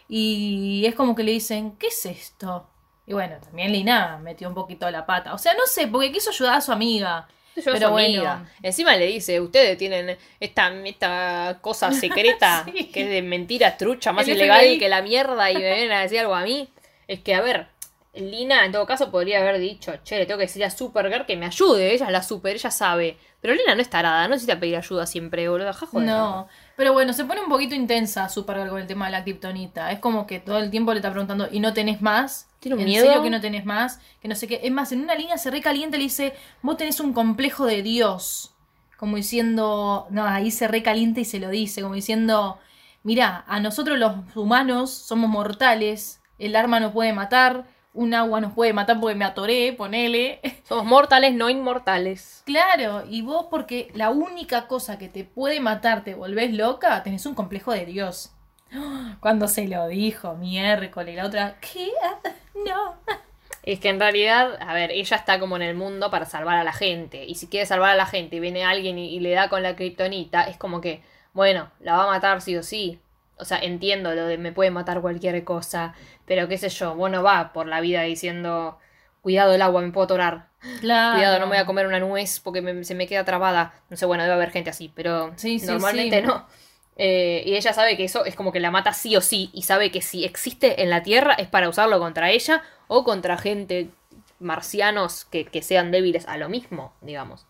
Y es como que le dicen, ¿qué es esto? Y bueno, también Lina metió un poquito la pata. O sea, no sé, porque quiso ayudar a su amiga. Yo Pero bueno. Encima le dice, ustedes tienen esta, esta cosa [LAUGHS] secreta Sí. que es de mentiras trucha, más El ilegal FBI. que la mierda y me vienen a decir algo a mí. Es que, a ver, Lina en todo caso podría haber dicho, che, le tengo que decir a Supergirl que me ayude, ella es la super, ella sabe. Pero Lina no es tarada, no necesita pedir ayuda siempre, boludo. Ja, joder. No, pero bueno, se pone un poquito intensa Supergirl con el tema de la kriptonita. Es como que todo el tiempo le está preguntando, ¿y no tenés más? Tiene un ¿En miedo. serio que no tenés más? Que no sé qué. Es más, en una línea se recalienta y le dice, vos tenés un complejo de Dios. Como diciendo, no, ahí se recalienta y se lo dice, como diciendo, mira, a nosotros los humanos somos mortales, el arma no puede matar, un agua nos puede matar porque me atoré, ponele. Somos mortales, no inmortales. Claro, y vos porque la única cosa que te puede matar te volvés loca, tenés un complejo de Dios. [GASPS] Cuando se lo dijo, miércoles, la otra, ¿qué? [LAUGHS] No. Es que en realidad, a ver, ella está como en el mundo para salvar a la gente. Y si quiere salvar a la gente y viene alguien y, y le da con la kriptonita, es como que, bueno, la va a matar sí o sí. O sea, entiendo lo de me puede matar cualquier cosa. Pero qué sé yo, bueno, va por la vida diciendo, cuidado el agua, me puedo atorar. Claro. Cuidado, no me voy a comer una nuez porque me- se me queda trabada. No sé, bueno, debe haber gente así, pero Sí, sí, normalmente sí. no. Eh, y ella sabe que eso es como que la mata sí o sí. Y sabe que si existe en la Tierra es para usarlo contra ella o contra gente marcianos que, que sean débiles a lo mismo, digamos.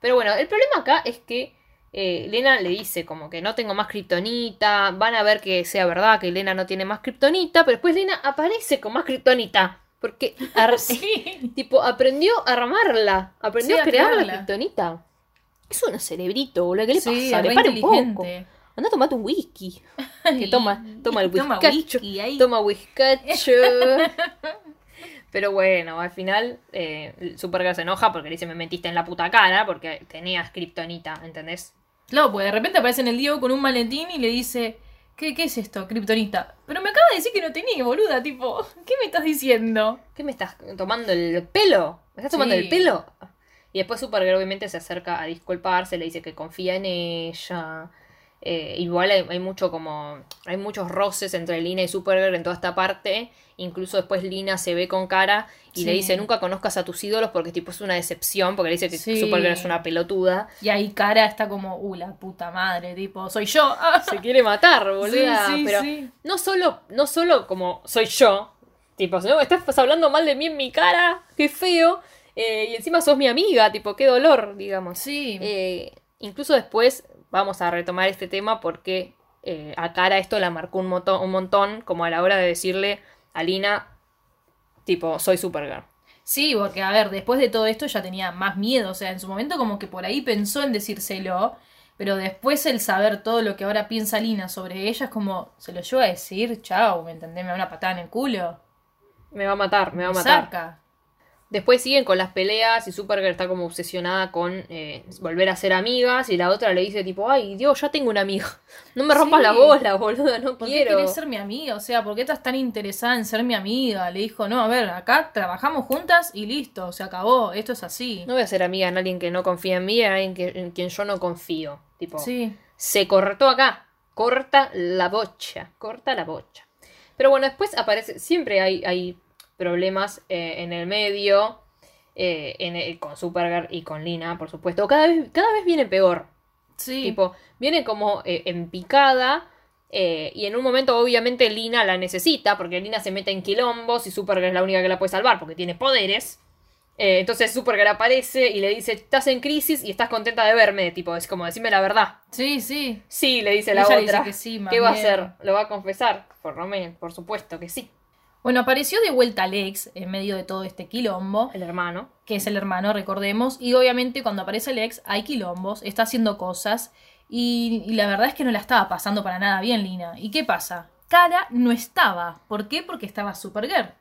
Pero bueno, el problema acá es que eh, Lena le dice como que no tengo más kriptonita. Van a ver que sea verdad que Lena no tiene más kriptonita. Pero después Lena aparece con más kriptonita. Porque [LAUGHS] Sí. [LAUGHS] Tipo, aprendió a armarla. Aprendió Sí, a a crear la kriptonita. Es un cerebrito, boludo. ¿Qué le Sí, pasa? Le para un poco. Anda a tomarte un whisky. [LAUGHS] Que toma, toma el whiskacho. whisky. Toma whiskacho. Pero bueno, al final eh, Supergirl se enoja porque le dice me mentiste en la puta cara porque tenías kriptonita, ¿entendés? Claro, pues de repente aparece en el Diego con un maletín y le dice, ¿qué, qué es esto, kriptonita? Pero me acaba de decir que no tenía, boluda, tipo, [LAUGHS] ¿qué me estás diciendo? ¿Qué me estás tomando el pelo? ¿Me estás tomando Sí. el pelo? Y después Supergirl obviamente se acerca a disculparse, le dice que confía en ella. Eh, igual hay, hay mucho como. Hay muchos roces entre Lina y Supergirl en toda esta parte. Incluso después Lina se ve con cara y le dice nunca conozcas a tus ídolos porque tipo es una decepción. Porque le dice que Sí. Supergirl es una pelotuda. Y ahí cara está como, uh, la puta madre, tipo, soy yo. [LAUGHS] Se quiere matar, boluda. Sí, sí, pero sí. no solo, no solo como soy yo. Tipo, no, estás hablando mal de mí en mi cara. Qué feo. eh, y encima sos mi amiga, tipo, qué dolor, digamos. Sí. Eh, incluso después vamos a retomar este tema porque eh, a Cara esto la marcó un, moto- un montón, como a la hora de decirle a Lina, tipo, soy Supergirl. Sí, porque a ver, después de todo esto ya tenía más miedo, o sea, en su momento como que por ahí pensó en decírselo, pero después el saber todo lo que ahora piensa Lina sobre ella es como, se lo llevo a decir, chao, ¿me entendés? Me da una patada en el culo. Me va a matar, me va a matar. saca. Después siguen con las peleas y Supergirl está como obsesionada con eh, volver a ser amigas y la otra le dice tipo, ay Dios, ya tengo una amiga. [LAUGHS] No me rompas Sí. la bola, boluda, no ¿Por qué quiero. querés ser mi amiga? O sea, ¿por qué estás tan interesada en ser mi amiga? Le dijo, no, a ver, acá trabajamos juntas y listo, se acabó, esto es así. No voy a ser amiga de alguien que no confía en mí, en alguien que, en quien yo no confío. Tipo, Sí. se cortó acá. corta la bocha, corta la bocha. Pero bueno, después aparece, siempre hay, hay problemas eh, en el medio, eh, en el- con Supergirl y con Lina, por supuesto. Cada vez, cada vez viene peor. Sí. Tipo, viene como eh, en picada. eh, y en un momento, obviamente, Lina la necesita. Porque Lina se mete en quilombos. Y Supergirl es la única que la puede salvar. Porque tiene poderes. Entonces Supergirl aparece y le dice: Estás en crisis y estás contenta de verme. Tipo, es como decirme la verdad. sí, sí. Sí, le dice Y la otra. dice que sí, más ¿Qué va a hacer? ¿Lo va a confesar? Por lo menos, por supuesto que sí. Bueno, apareció de vuelta Lex en medio de todo este quilombo, El hermano. que es el hermano, recordemos, y obviamente cuando aparece Lex hay quilombos, está haciendo cosas, y, y la verdad es que no la estaba pasando para nada bien Lina. ¿Y qué pasa? Cara no estaba. ¿Por qué? Porque estaba Supergirl.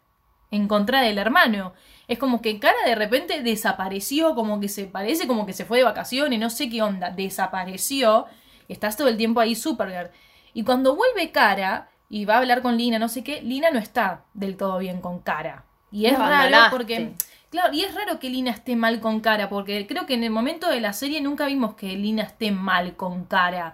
En contra del hermano. Es como que Cara de repente desapareció, como que se parece como que se fue de vacaciones, no sé qué onda. Desapareció. Estás todo el tiempo ahí Supergirl. Y cuando vuelve Cara y va a hablar con Lina, no sé qué, Lina no está del todo bien con Cara. Y es raro porque. Claro, y es raro que Lina esté mal con Cara, porque creo que en el momento de la serie nunca vimos que Lina esté mal con Cara.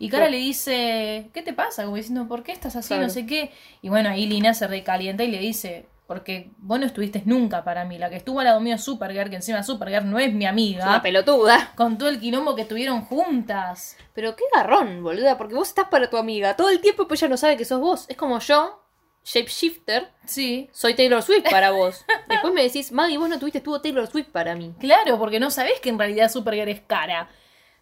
Y Cara Sí. le dice, ¿qué te pasa? Como diciendo, ¿por qué estás así? Claro. No sé qué. Y bueno, ahí Lina se recalienta y le dice, porque vos no estuviste nunca para mí. La que estuvo al lado mío es Supergirl, que encima Supergirl no es mi Es amiga. una pelotuda. con todo el quilombo que estuvieron juntas. Pero qué garrón, boluda. Porque vos estás para tu amiga todo el tiempo, pues ella no sabe que sos vos. Es como yo, shapeshifter. Sí. Soy Taylor Swift para vos. [LAUGHS] Después me decís, Maggie, vos no tuviste, estuvo Taylor Swift para mí. Claro, porque no sabés que en realidad Supergirl es cara.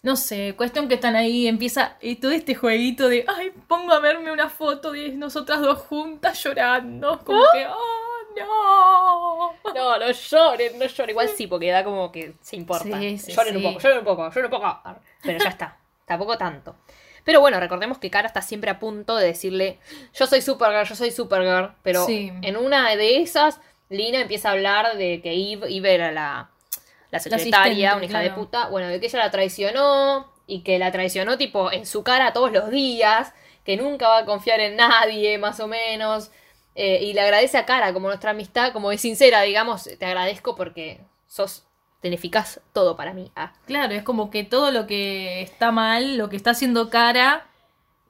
No sé, cuestión que están ahí, empieza y todo este jueguito de, ay, pongo a verme una foto de nosotras dos juntas llorando. Como que, oh, no. No, no lloren, no lloren. Igual sí, porque da como que se importa. Sí, sí, lloren sí. un poco, lloren un poco, lloren un poco. Pero ya está. Tampoco tanto. Pero bueno, recordemos que Cara está siempre a punto de decirle, yo soy Supergirl, yo soy Supergirl. Pero en una de esas, Lina empieza a hablar de que Eve, Eve era la, la secretaria, una hija de puta. Bueno, de que ella la traicionó y que la traicionó tipo en su cara todos los días, que nunca va a confiar en nadie, más o menos. Eh, y le agradece a Cara como nuestra amistad, como es sincera, digamos, te agradezco porque sos, tenificás todo para mí. Ah. Claro, es como que todo lo que está mal, lo que está haciendo cara,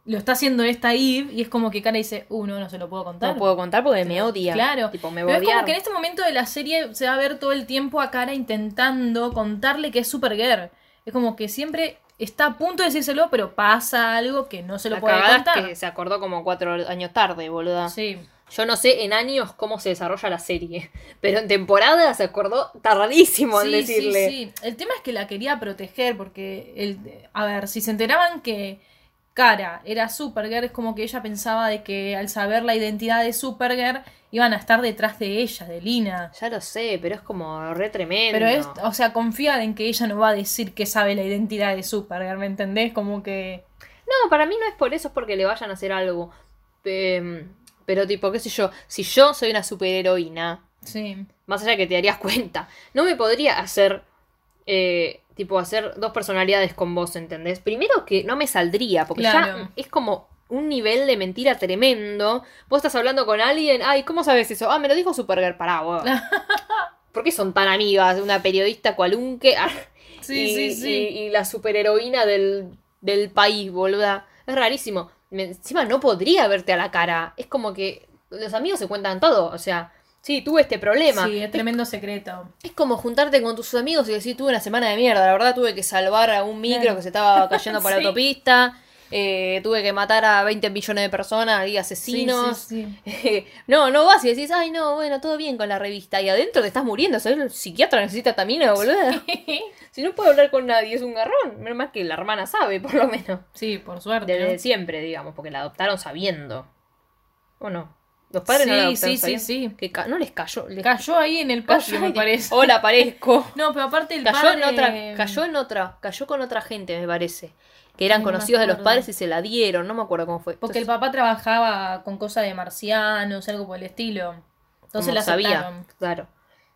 lo está haciendo esta Eve, y es como que cara dice, uh, no, no se lo puedo contar. No puedo contar porque me odia. Claro. Tipo, me Pero es como que en este momento de la serie se va a ver todo el tiempo a Cara intentando contarle que es Supergirl. Es como que siempre está a punto de decírselo, pero pasa algo que no se lo La puede contar. es que se acordó como cuatro años tarde, boluda. Sí. Yo no sé en años cómo se desarrolla la serie, [LAUGHS] pero en temporada se acordó tardísimo en Sí, decirle. sí, sí. El tema es que la quería proteger porque, el, a ver, si se enteraban que Cara era Supergirl, es como que ella pensaba de que al saber la identidad de Supergirl iban a estar detrás de ella, de Lina. Ya lo sé, pero es como re tremendo. Pero es, o sea, confía en que ella no va a decir que sabe la identidad de Supergirl, ¿me entendés? Como que... No, para mí no es por eso, es porque le vayan a hacer algo. Em, pero tipo, qué sé yo, si yo soy una superheroína, Sí. más allá de que te darías [LAUGHS] cuenta, no me podría hacer, eh, tipo, hacer dos personalidades con vos, ¿entendés? Primero que no me saldría, porque Claro. ya es como un nivel de mentira tremendo. Vos estás hablando con alguien, ay, ¿cómo sabes eso? Ah, me lo dijo Supergirl, pará, vos. [LAUGHS] ¿Por qué son tan amigas? Una periodista cualunque [LAUGHS] ah, Sí, y, sí, sí. y- y la superheroína del, del país, boluda. Es rarísimo. Me- Encima no podría verte a la cara. Es como que los amigos se cuentan todo. O sea, sí, tuve este problema. Sí, es tremendo secreto. Es como juntarte con tus amigos y decir, tuve una semana de mierda. La verdad, tuve que salvar a un micro Claro. que se estaba cayendo por la [LAUGHS] Sí. autopista. Eh, tuve que matar a 20 millones de personas y asesinos. Sí, sí, [LAUGHS] no, no vas y decís, ay, no, bueno, todo bien con la revista. Y adentro te estás muriendo. ¿Sabes? El psiquiatra necesita tamina, boludo. sí. [LAUGHS] si no puede hablar con nadie, es un garrón. Menos mal que la hermana sabe, por lo menos. Sí, por suerte. Desde ¿no? siempre, digamos, porque la adoptaron sabiendo. ¿O no? Los padres no la Sí, sí, sí, sí. Que no les cayó. Les Cayó ahí en el patio, me parece. Hola, aparezco. [LAUGHS] No, pero aparte el Cayó padre... en otra, cayó en otra, cayó con otra gente, me parece. Que eran no conocidos de los padres y se la dieron, no me acuerdo cómo fue. Porque el papá trabajaba con cosas de marcianos, algo por el estilo. Entonces la sabía, aceptaron. claro.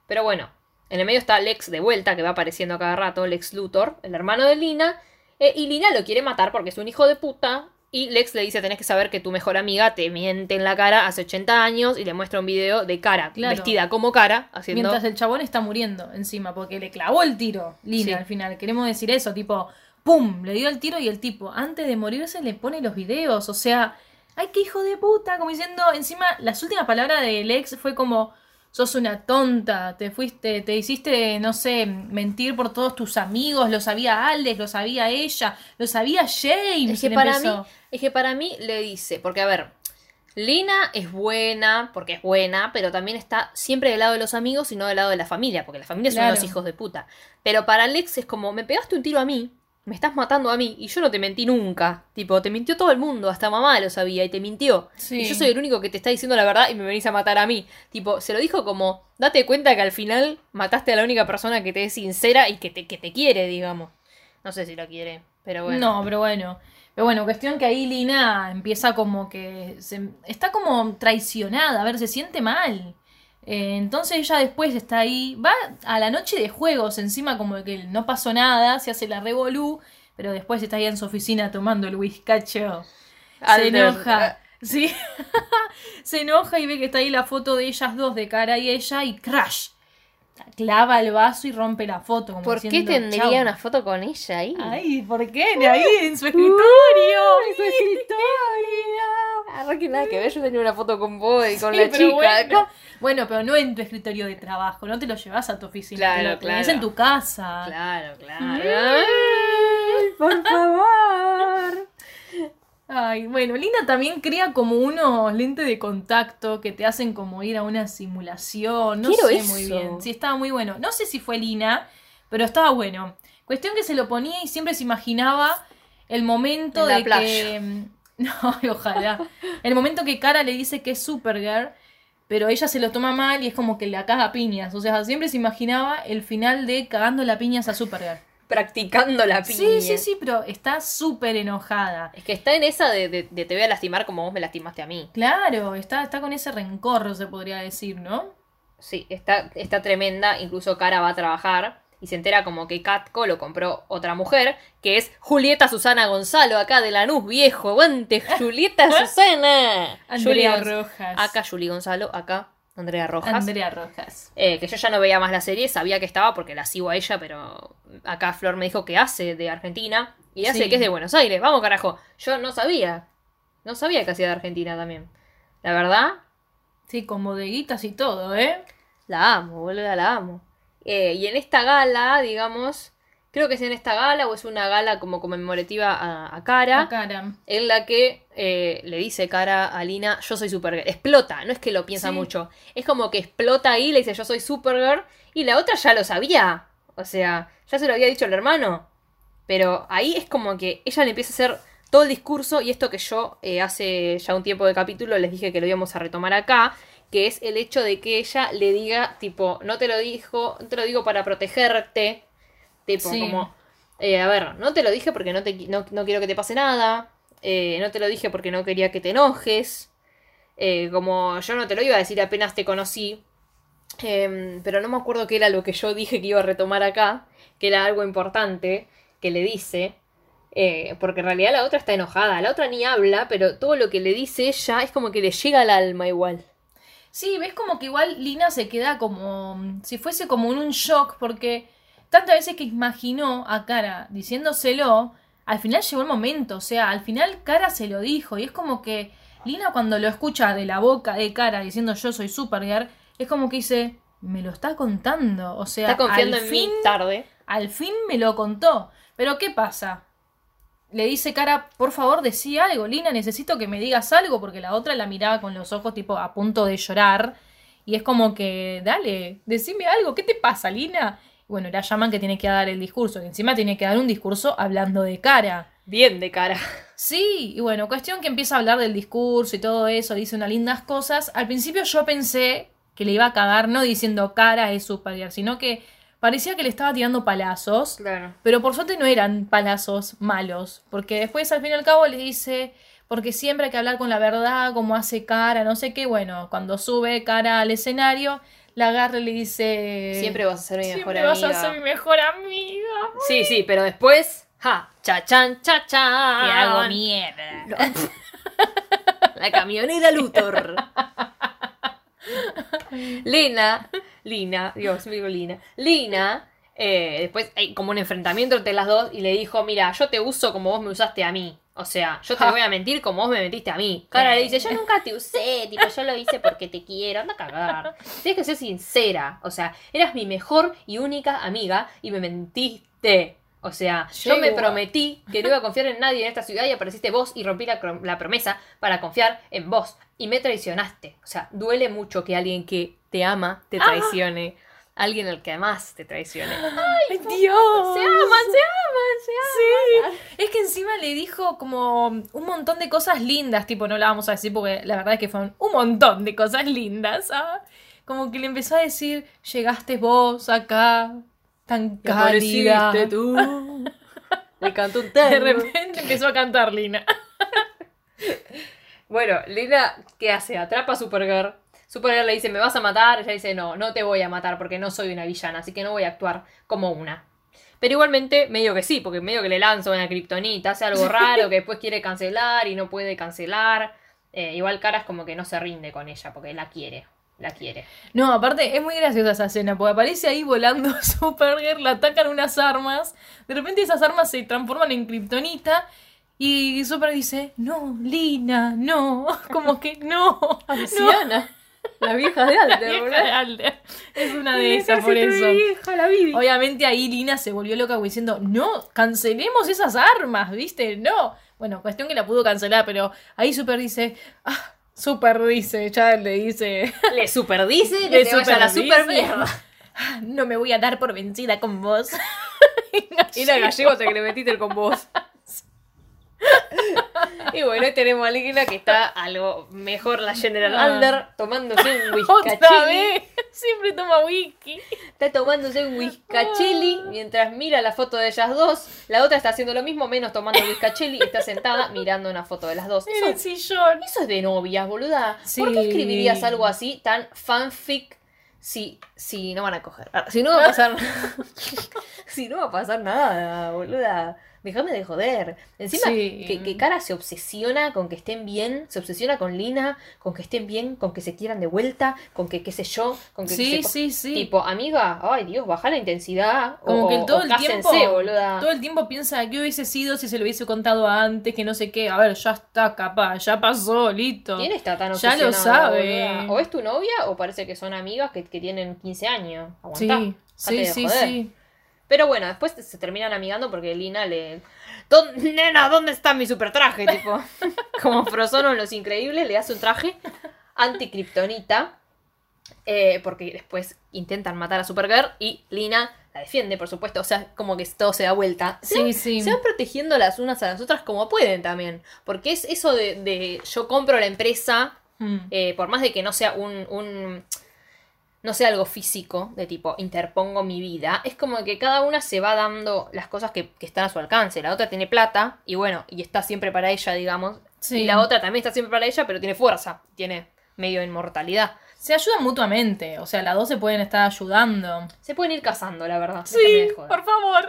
Pero bueno, en el medio está Lex de vuelta, que va apareciendo a cada rato, Lex Luthor, el hermano de Lina. eh, y Lina lo quiere matar porque es un hijo de puta. Y Lex le dice, tenés que saber que tu mejor amiga te miente en la cara hace 80 años y le muestra un video de cara, Claro. vestida como cara, haciendo... Mientras el chabón está muriendo encima, porque le clavó el tiro, Lina, Sí. al final. Queremos decir eso, tipo, ¡pum! Le dio el tiro y el tipo, antes de morirse, le pone los videos. O sea, ¡ay, qué hijo de puta! Como diciendo, encima, las últimas palabras del ex fue como, sos una tonta, te fuiste, te hiciste, no sé, mentir por todos tus amigos, lo sabía Alex, lo sabía ella, lo sabía James. Es que para empezó. mí, es que para mí le dice, porque a ver, Lina es buena, porque es buena, pero también está siempre del lado de los amigos y no del lado de la familia, porque la familia son Claro. los hijos de puta. Pero para Alex es como, me pegaste un tiro a mí, me estás matando a mí, y yo no te mentí nunca. Tipo, te mintió todo el mundo, hasta mamá lo sabía y te mintió. Sí. Y yo soy el único que te está diciendo la verdad y me venís a matar a mí. Tipo, se lo dijo como, date cuenta que al final mataste a la única persona que te es sincera y que te, que te quiere, digamos. No sé si la quiere, pero bueno. No, pero bueno. Pero bueno, cuestión que ahí Lina empieza como que se, está como traicionada, a ver, se siente mal. Eh, entonces ella después está ahí, va a la noche de juegos, encima como que no pasó nada, se hace la revolú, pero después está ahí en su oficina tomando el whiskacho. Se enoja. Sí. [LAUGHS] se enoja y ve que está ahí la foto de ellas dos, de cara y ella, y crash. Clava el vaso y rompe la foto. Como ¿Por qué tendría una foto con ella ahí? Ay, ¿por qué? Ahí en su escritorio. en su escritorio. Arre que nada que ver, yo tenía una foto con vos y con Sí, la chica. Bueno. Bueno, pero no en tu escritorio de trabajo, no te lo llevas a tu oficina, Claro, te lo tenés claro. en tu casa. Claro, claro. Mm. Ay, por favor. [LAUGHS] Ay, bueno, Lina también crea como unos lentes de contacto que te hacen como ir a una simulación. No Quiero sé eso. muy bien. Sí, estaba muy bueno. No sé si fue Lina, pero estaba bueno. Cuestión que se lo ponía y siempre se imaginaba el momento de playa. que. [LAUGHS] No, ojalá. El momento que Cara le dice que es Supergirl, pero ella se lo toma mal y es como que la caga piñas. O sea, siempre se imaginaba el final de cagando la piñas a Supergirl. Practicando la piña. Sí, sí, sí, pero está súper enojada. Es que está en esa de, de- de te voy a lastimar como vos me lastimaste a mí. Claro, está, está con ese rencor, se podría decir, ¿no? Sí, está, está tremenda. Incluso Cara va a trabajar y se entera como que Catco lo compró otra mujer, que es Julieta Susana Gonzalo, acá de Lanús, viejo. Aguante, [LAUGHS] Julieta Susana. Andrea Juli Gonz- Rojas. Acá Juli Gonzalo, acá Andrea Rojas. Andrea Rojas. Eh, que yo ya no veía más la serie, sabía que estaba porque la sigo a ella, pero acá Flor me dijo que hace de Argentina y hace que es de Buenos Aires. Vamos, carajo. Yo no sabía. No sabía que hacía de Argentina también. La verdad, Sí, con bodeguitas y todo, ¿eh? la amo, boluda, la amo. Eh, y en esta gala, digamos, creo que es en esta gala o es una gala como conmemorativa a, a Cara, La cara. en la que eh, le dice Cara a Lina, yo soy Supergirl. Explota, no es que lo piensa Sí. mucho. Es como que explota ahí, le dice, yo soy Supergirl. Y la otra ya lo sabía. O sea, ya se lo había dicho el hermano. Pero ahí es como que ella le empieza a hacer todo el discurso y esto que yo eh, hace ya un tiempo de capítulo les dije que lo íbamos a retomar acá, que es el hecho de que ella le diga, tipo, no te lo dijo, no te lo digo para protegerte, tipo, Sí. como, eh, a ver, no te lo dije porque no, te, no, no quiero que te pase nada, eh, no te lo dije porque no quería que te enojes, eh, como yo no te lo iba a decir apenas te conocí, Em, pero no me acuerdo qué era lo que yo dije que iba a retomar acá, que era algo importante que le dice, eh, porque en realidad la otra está enojada, la otra ni habla, pero todo lo que le dice ella es como que le llega al alma igual. Sí, ves como que igual Lina se queda como si fuese como en un shock porque tantas veces que imaginó a Cara diciéndoselo, al final llegó el momento, o sea, al final Cara se lo dijo y es como que Lina cuando lo escucha de la boca de Cara diciendo yo soy Supergirl, es como que dice, me lo está contando, o sea, Está confiando al en fin mí tarde. al fin me lo contó. Pero ¿qué pasa? Le dice cara, por favor, decí algo, Lina, necesito que me digas algo, porque la otra la miraba con los ojos tipo a punto de llorar. Y es como que, dale, decime algo, ¿qué te pasa, Lina? Bueno, la llaman que tiene que dar el discurso, que encima tiene que dar un discurso hablando de cara. Bien de cara. Sí, y bueno, cuestión que empieza a hablar del discurso y todo eso, dice unas lindas cosas. Al principio yo pensé que le iba a cagar no diciendo cara es superior, sino que parecía que le estaba tirando palazos. Claro. Pero por suerte no eran palazos malos, porque después al fin y al cabo le dice, porque siempre hay que hablar con la verdad, como hace cara, no sé qué, bueno, cuando sube cara al escenario, la agarra y le dice... Siempre vas a ser mi mejor "Siempre vas a amiga". ser mi mejor amiga. Sí, sí, pero después, ja, cha chan, cha chan. Te hago mierda. [LAUGHS] La camionera Luthor. Lina, Lina, Dios, digo Lina. Lina Eh, después hay como un enfrentamiento entre las dos y le dijo, mira, yo te uso como vos me usaste a mí. O sea, yo te Ja. voy a mentir como vos me mentiste a mí. Cara le dice, yo nunca te usé, [LAUGHS] tipo, yo lo hice porque te quiero, anda a cagar. Tienes que ser sincera. O sea, eras mi mejor y única amiga y me mentiste. O sea, yo me prometí que no iba a confiar en nadie en esta ciudad y apareciste vos y rompí la, la promesa para confiar en vos. Y me traicionaste. O sea, duele mucho que alguien que te ama te traicione. Alguien al que amás te traicione. ¡Ay, Dios! Se aman, se aman, se aman. Sí, es que encima le dijo como un montón de cosas lindas, tipo, no la vamos a decir porque la verdad es que fueron un montón de cosas lindas. ¿ah? Como que le empezó a decir, llegaste vos acá, tan cálida. tú. [LAUGHS] Le cantó un De repente empezó a cantar Lina. [LAUGHS] Bueno, Lina, ¿qué hace? Atrapa a Supergirl. Supergirl le dice, ¿me vas a matar? Ella dice, no, no te voy a matar porque no soy una villana, así que no voy a actuar como una. Pero igualmente, medio que sí, porque medio que le lanza una kriptonita, hace algo raro que después quiere cancelar y no puede cancelar. Eh, igual Cara es como que no se rinde con ella porque la quiere, la quiere. No, aparte es muy graciosa esa escena, porque aparece ahí volando [LAUGHS] Supergirl, la atacan unas armas, de repente esas armas se transforman en kriptonita y Super dice, no, Lina, no, [LAUGHS] como que no, Anciana. La vieja de La vieja ¿verdad? de Alder. Es una de esas, por eso. vieja, la. Obviamente ahí Lina se volvió loca diciendo, no, cancelemos esas armas, ¿viste? No. Bueno, cuestión que la pudo cancelar, pero ahí Super dice, ah, Super dice, ya le dice, Le superdice que Le te vaya a la super mierda. "Ah, no me voy a dar por vencida con vos. [LAUGHS] Era gallego, te que le metiste con vos. [LAUGHS] y bueno, tenemos a Lina que está algo mejor la General Ah. Alder tomándose un [LAUGHS] whiskachili. siempre toma whisky. Está tomándose un whiskachili mientras mira la foto de ellas dos. La otra está haciendo lo mismo, menos tomando whiskachili y está sentada mirando una foto de las dos. En el Eso, sillón. eso es de novias, boluda. ¿Por qué escribirías algo así tan fanfic si, si no van a coger? Ah, Si no va a pasar [LAUGHS] Si no va a pasar nada, boluda. Déjame de joder. Encima, Sí. que, que Cara se obsesiona con que estén bien, se obsesiona con Lina, con que estén bien, con que se quieran de vuelta, con que qué sé yo, con que Sí, se- sí, sí. Tipo, amiga, ay Dios, baja la intensidad. Como o, que todo o el cásense, tiempo, boluda. todo el tiempo piensa que hubiese sido si se lo hubiese contado antes, que no sé qué. A ver, ya está capaz, ya pasó, listo. ¿Quién está tan Ya lo obsesionado, sabe. boluda? O es tu novia o parece que son amigas que, que tienen 15 años. Aguantá. Sí, sí, sí, sí. Pero bueno, después se terminan amigando porque Lina le. "¿Dó- Nena, ¿dónde está mi super traje? Tipo, [LAUGHS] como Frozono en Los Increíbles, le hace un traje anti-kryptonita. eh, porque después intentan matar a Supergirl y Lina la defiende, por supuesto. O sea, como que todo se da vuelta. Sí, sí. Se van protegiendo las unas a las otras como pueden también. Porque es eso de, de yo compro la empresa Mm. eh, por más de que no sea un, un- no sea algo físico, de tipo interpongo mi vida, es como que cada una se va dando las cosas que, que están a su alcance. La otra tiene plata y bueno, y está siempre para ella, digamos. Sí. Y la otra también está siempre para ella, pero tiene fuerza, tiene medio inmortalidad. Se ayudan mutuamente, o sea, las dos se pueden estar ayudando. Se pueden ir casando, la verdad. joder. por favor.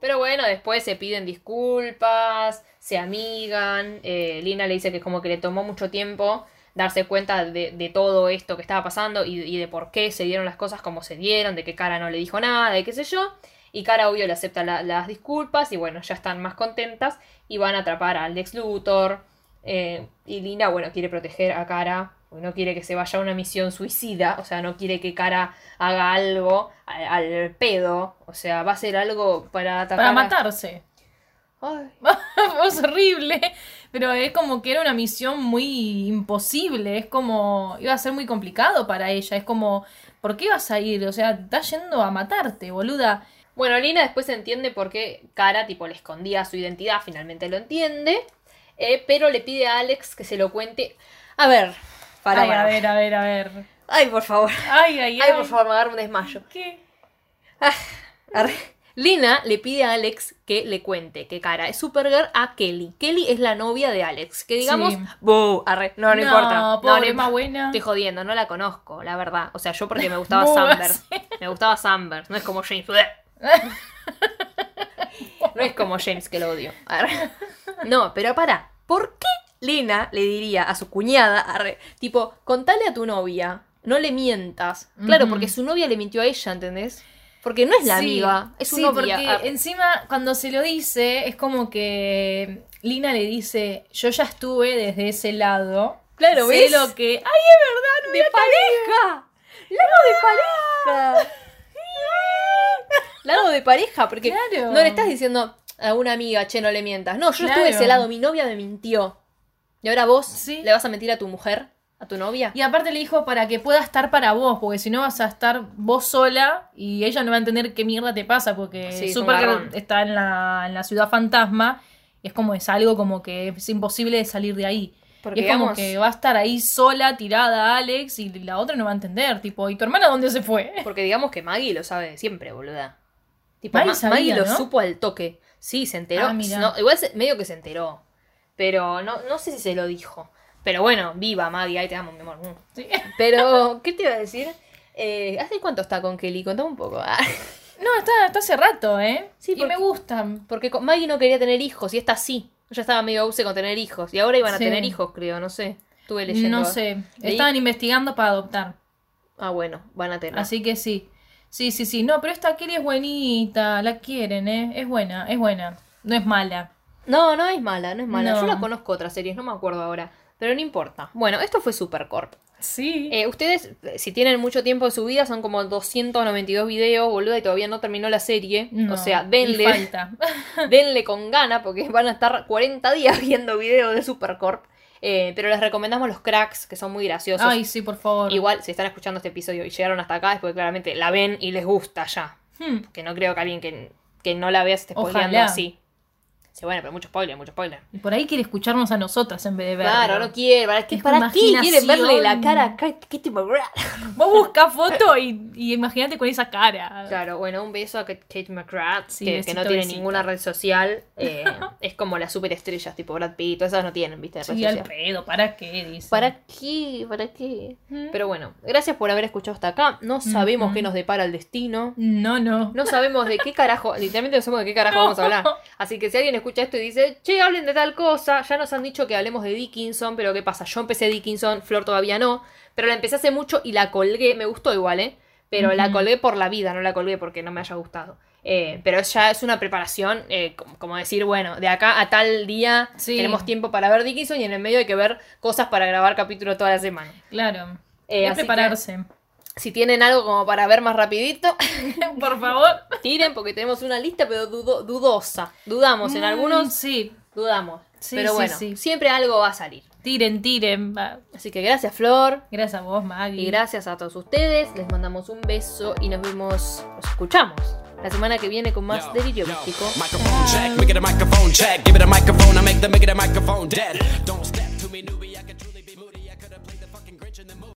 Pero bueno, después se piden disculpas, se amigan. eh, Lina le dice que como que le tomó mucho tiempo darse cuenta de, de todo esto que estaba pasando y, y de por qué se dieron las cosas como se dieron, de que Cara no le dijo nada, y qué sé yo. Y Cara, obvio, le acepta la- las disculpas y bueno, ya están más contentas y van a atrapar al Lex Luthor. eh, y Lina, bueno, quiere proteger a Cara, no quiere que se vaya a una misión suicida, o sea, no quiere que Cara haga algo al, al pedo, o sea, va a ser algo para atacar Para a- matarse. Ay, [LAUGHS] es horrible. Pero es como que era una misión muy imposible. Es como. iba a ser muy complicado para ella. Es como. ¿Por qué vas a ir? O sea, estás yendo a matarte, boluda. Bueno, Lina después entiende por qué Cara, tipo, le escondía su identidad, finalmente lo entiende, eh, pero le pide a Alex que se lo cuente. A ver, para, Ay, a ver, a ver, a ver. Ay, por favor. Ay, ay, ay. Ay, por favor, me agarro un desmayo. ¿Qué? Arre. Lina le pide a Alex que le cuente que Cara es Supergirl a Kelly. Kelly es la novia de Alex. Que digamos, Sí. "Buh, arre, no, no, No, importa. pobre, no, no buena. Estoy jodiendo, no la conozco, la verdad. O sea, yo porque me [LAUGHS] gustaba Buh, Samber. sí. Me gustaba Samber, no es como James. [LAUGHS] No es como James que lo odio. Arre. No, pero para, ¿por qué Lina le diría a su cuñada, arre, tipo, contale a tu novia, no le mientas? Claro, porque su novia le mintió a ella, ¿entendés? Porque no es la Sí, amiga, es sí, una porque. Ah, encima cuando se lo dice es como que Lina le dice, yo ya estuve desde ese lado. Claro, sé ¿ves? lo que... ¡Ay, es verdad! no ¡De pareja! ¡Largo de pareja! Largo de pareja, porque Claro. no le estás diciendo a una amiga, che, no le mientas. No, yo estuve de ese lado, mi novia me mintió. Y ahora vos Sí. le vas a mentir a tu mujer, a tu novia. Y aparte le dijo para que pueda estar para vos, porque si no vas a estar vos sola y ella no va a entender qué mierda te pasa, porque Sí, Supergirl está en la, en la ciudad fantasma y es como es algo como que es imposible de salir de ahí. Porque, y es como digamos- que va a estar ahí sola, tirada Alex, y la otra no va a entender, tipo, ¿y tu hermana dónde se fue? [LAUGHS] Porque digamos que Maggie lo sabe siempre, boluda. Tipo, Maggie Ma- sabía, Maggie lo supo al toque. Sí, se enteró. Ah. No, igual se- medio que se enteró. Pero no, no sé si se lo dijo. Pero bueno, viva Maggie, ahí te amo, mi amor. Mm. Sí. [LAUGHS] Pero, ¿qué te iba a decir? Eh, ¿Hace cuánto está con Kelly? Contame un poco. [LAUGHS] Ah, No, está, está hace rato, ¿eh? Sí, y porque- me gusta. Porque Maggie no quería tener hijos y esta sí. Ella estaba medio obse con tener hijos. Y ahora iban a Sí. tener hijos, creo, no sé. Estuve leyendo. No sé, Leí- estaban investigando para adoptar. Ah, bueno, van a tener. Así que sí. Sí, sí, sí. No, pero esta Kelly es buenita, la quieren, ¿eh? Es buena, es buena. No es mala. No, no es mala, no es mala. No. Yo la conozco otras series, no me acuerdo ahora. Pero no importa. Bueno, esto fue Supercorp. Sí. Eh, ustedes, eh, si tienen mucho tiempo de su vida, son como 292 videos, boluda, y todavía no terminó la serie. No, o sea, denle, falta. [LAUGHS] denle con gana, porque van a estar 40 días viendo videos de Supercorp. Eh, pero les recomendamos los cracks, que son muy graciosos. Ay, sí, por favor. Igual, si están escuchando este episodio y llegaron hasta acá, es porque claramente la ven y les gusta ya. Hmm. Que no creo que alguien que, que no la vea se esté spoileando así. Sí, bueno, pero mucho spoiler, mucho spoiler. Y por ahí quiere escucharnos a nosotras en vez de verlo. Claro, no quiere. ¿Para qué, Es ¿para qué imaginación. quieren verle la cara a Kitty McGrath? Vos buscas foto y, y imagínate con esa cara. Claro, bueno, un beso a Kate McGrath, Sí, que, no tiene besito. ninguna red social. eh, [LAUGHS] es como las superestrellas, tipo Brad Pitt, todas esas no tienen, ¿viste? Red Sí, al pedo, ¿para qué? Dice. ¿Para qué? ¿Para qué? Mm. Pero bueno, gracias por haber escuchado hasta acá. No sabemos qué nos depara el destino. No, no. No sabemos de qué carajo, literalmente no sabemos de qué carajo vamos a hablar. [LAUGHS] Así que si alguien escucha esto y dice, che, hablen de tal cosa, ya nos han dicho que hablemos de Dickinson, pero ¿qué pasa? Yo empecé Dickinson, Flor todavía no, pero la empecé hace mucho y la colgué, me gustó igual, ¿eh? Pero la colgué por la vida, no la colgué porque no me haya gustado. Eh, pero ya es una preparación, eh, como, como decir, bueno, de acá a tal día Sí. tenemos tiempo para ver Dickinson y en el medio hay que ver cosas para grabar capítulo toda la semana. Claro. Eh, que prepararse. Si tienen algo como para ver más rapidito, [LAUGHS] Por favor. Tiren porque tenemos una lista, pero dudo- dudosa. Dudamos en Mm, algunos, Sí. dudamos. Sí, pero sí, bueno, sí. siempre algo va a salir. Tiren, tiren. va. Así que gracias, Flor. Gracias a vos, Maggie. Y gracias a todos ustedes. Les mandamos un beso y nos vemos, nos escuchamos la semana que viene con más Delirio Místico.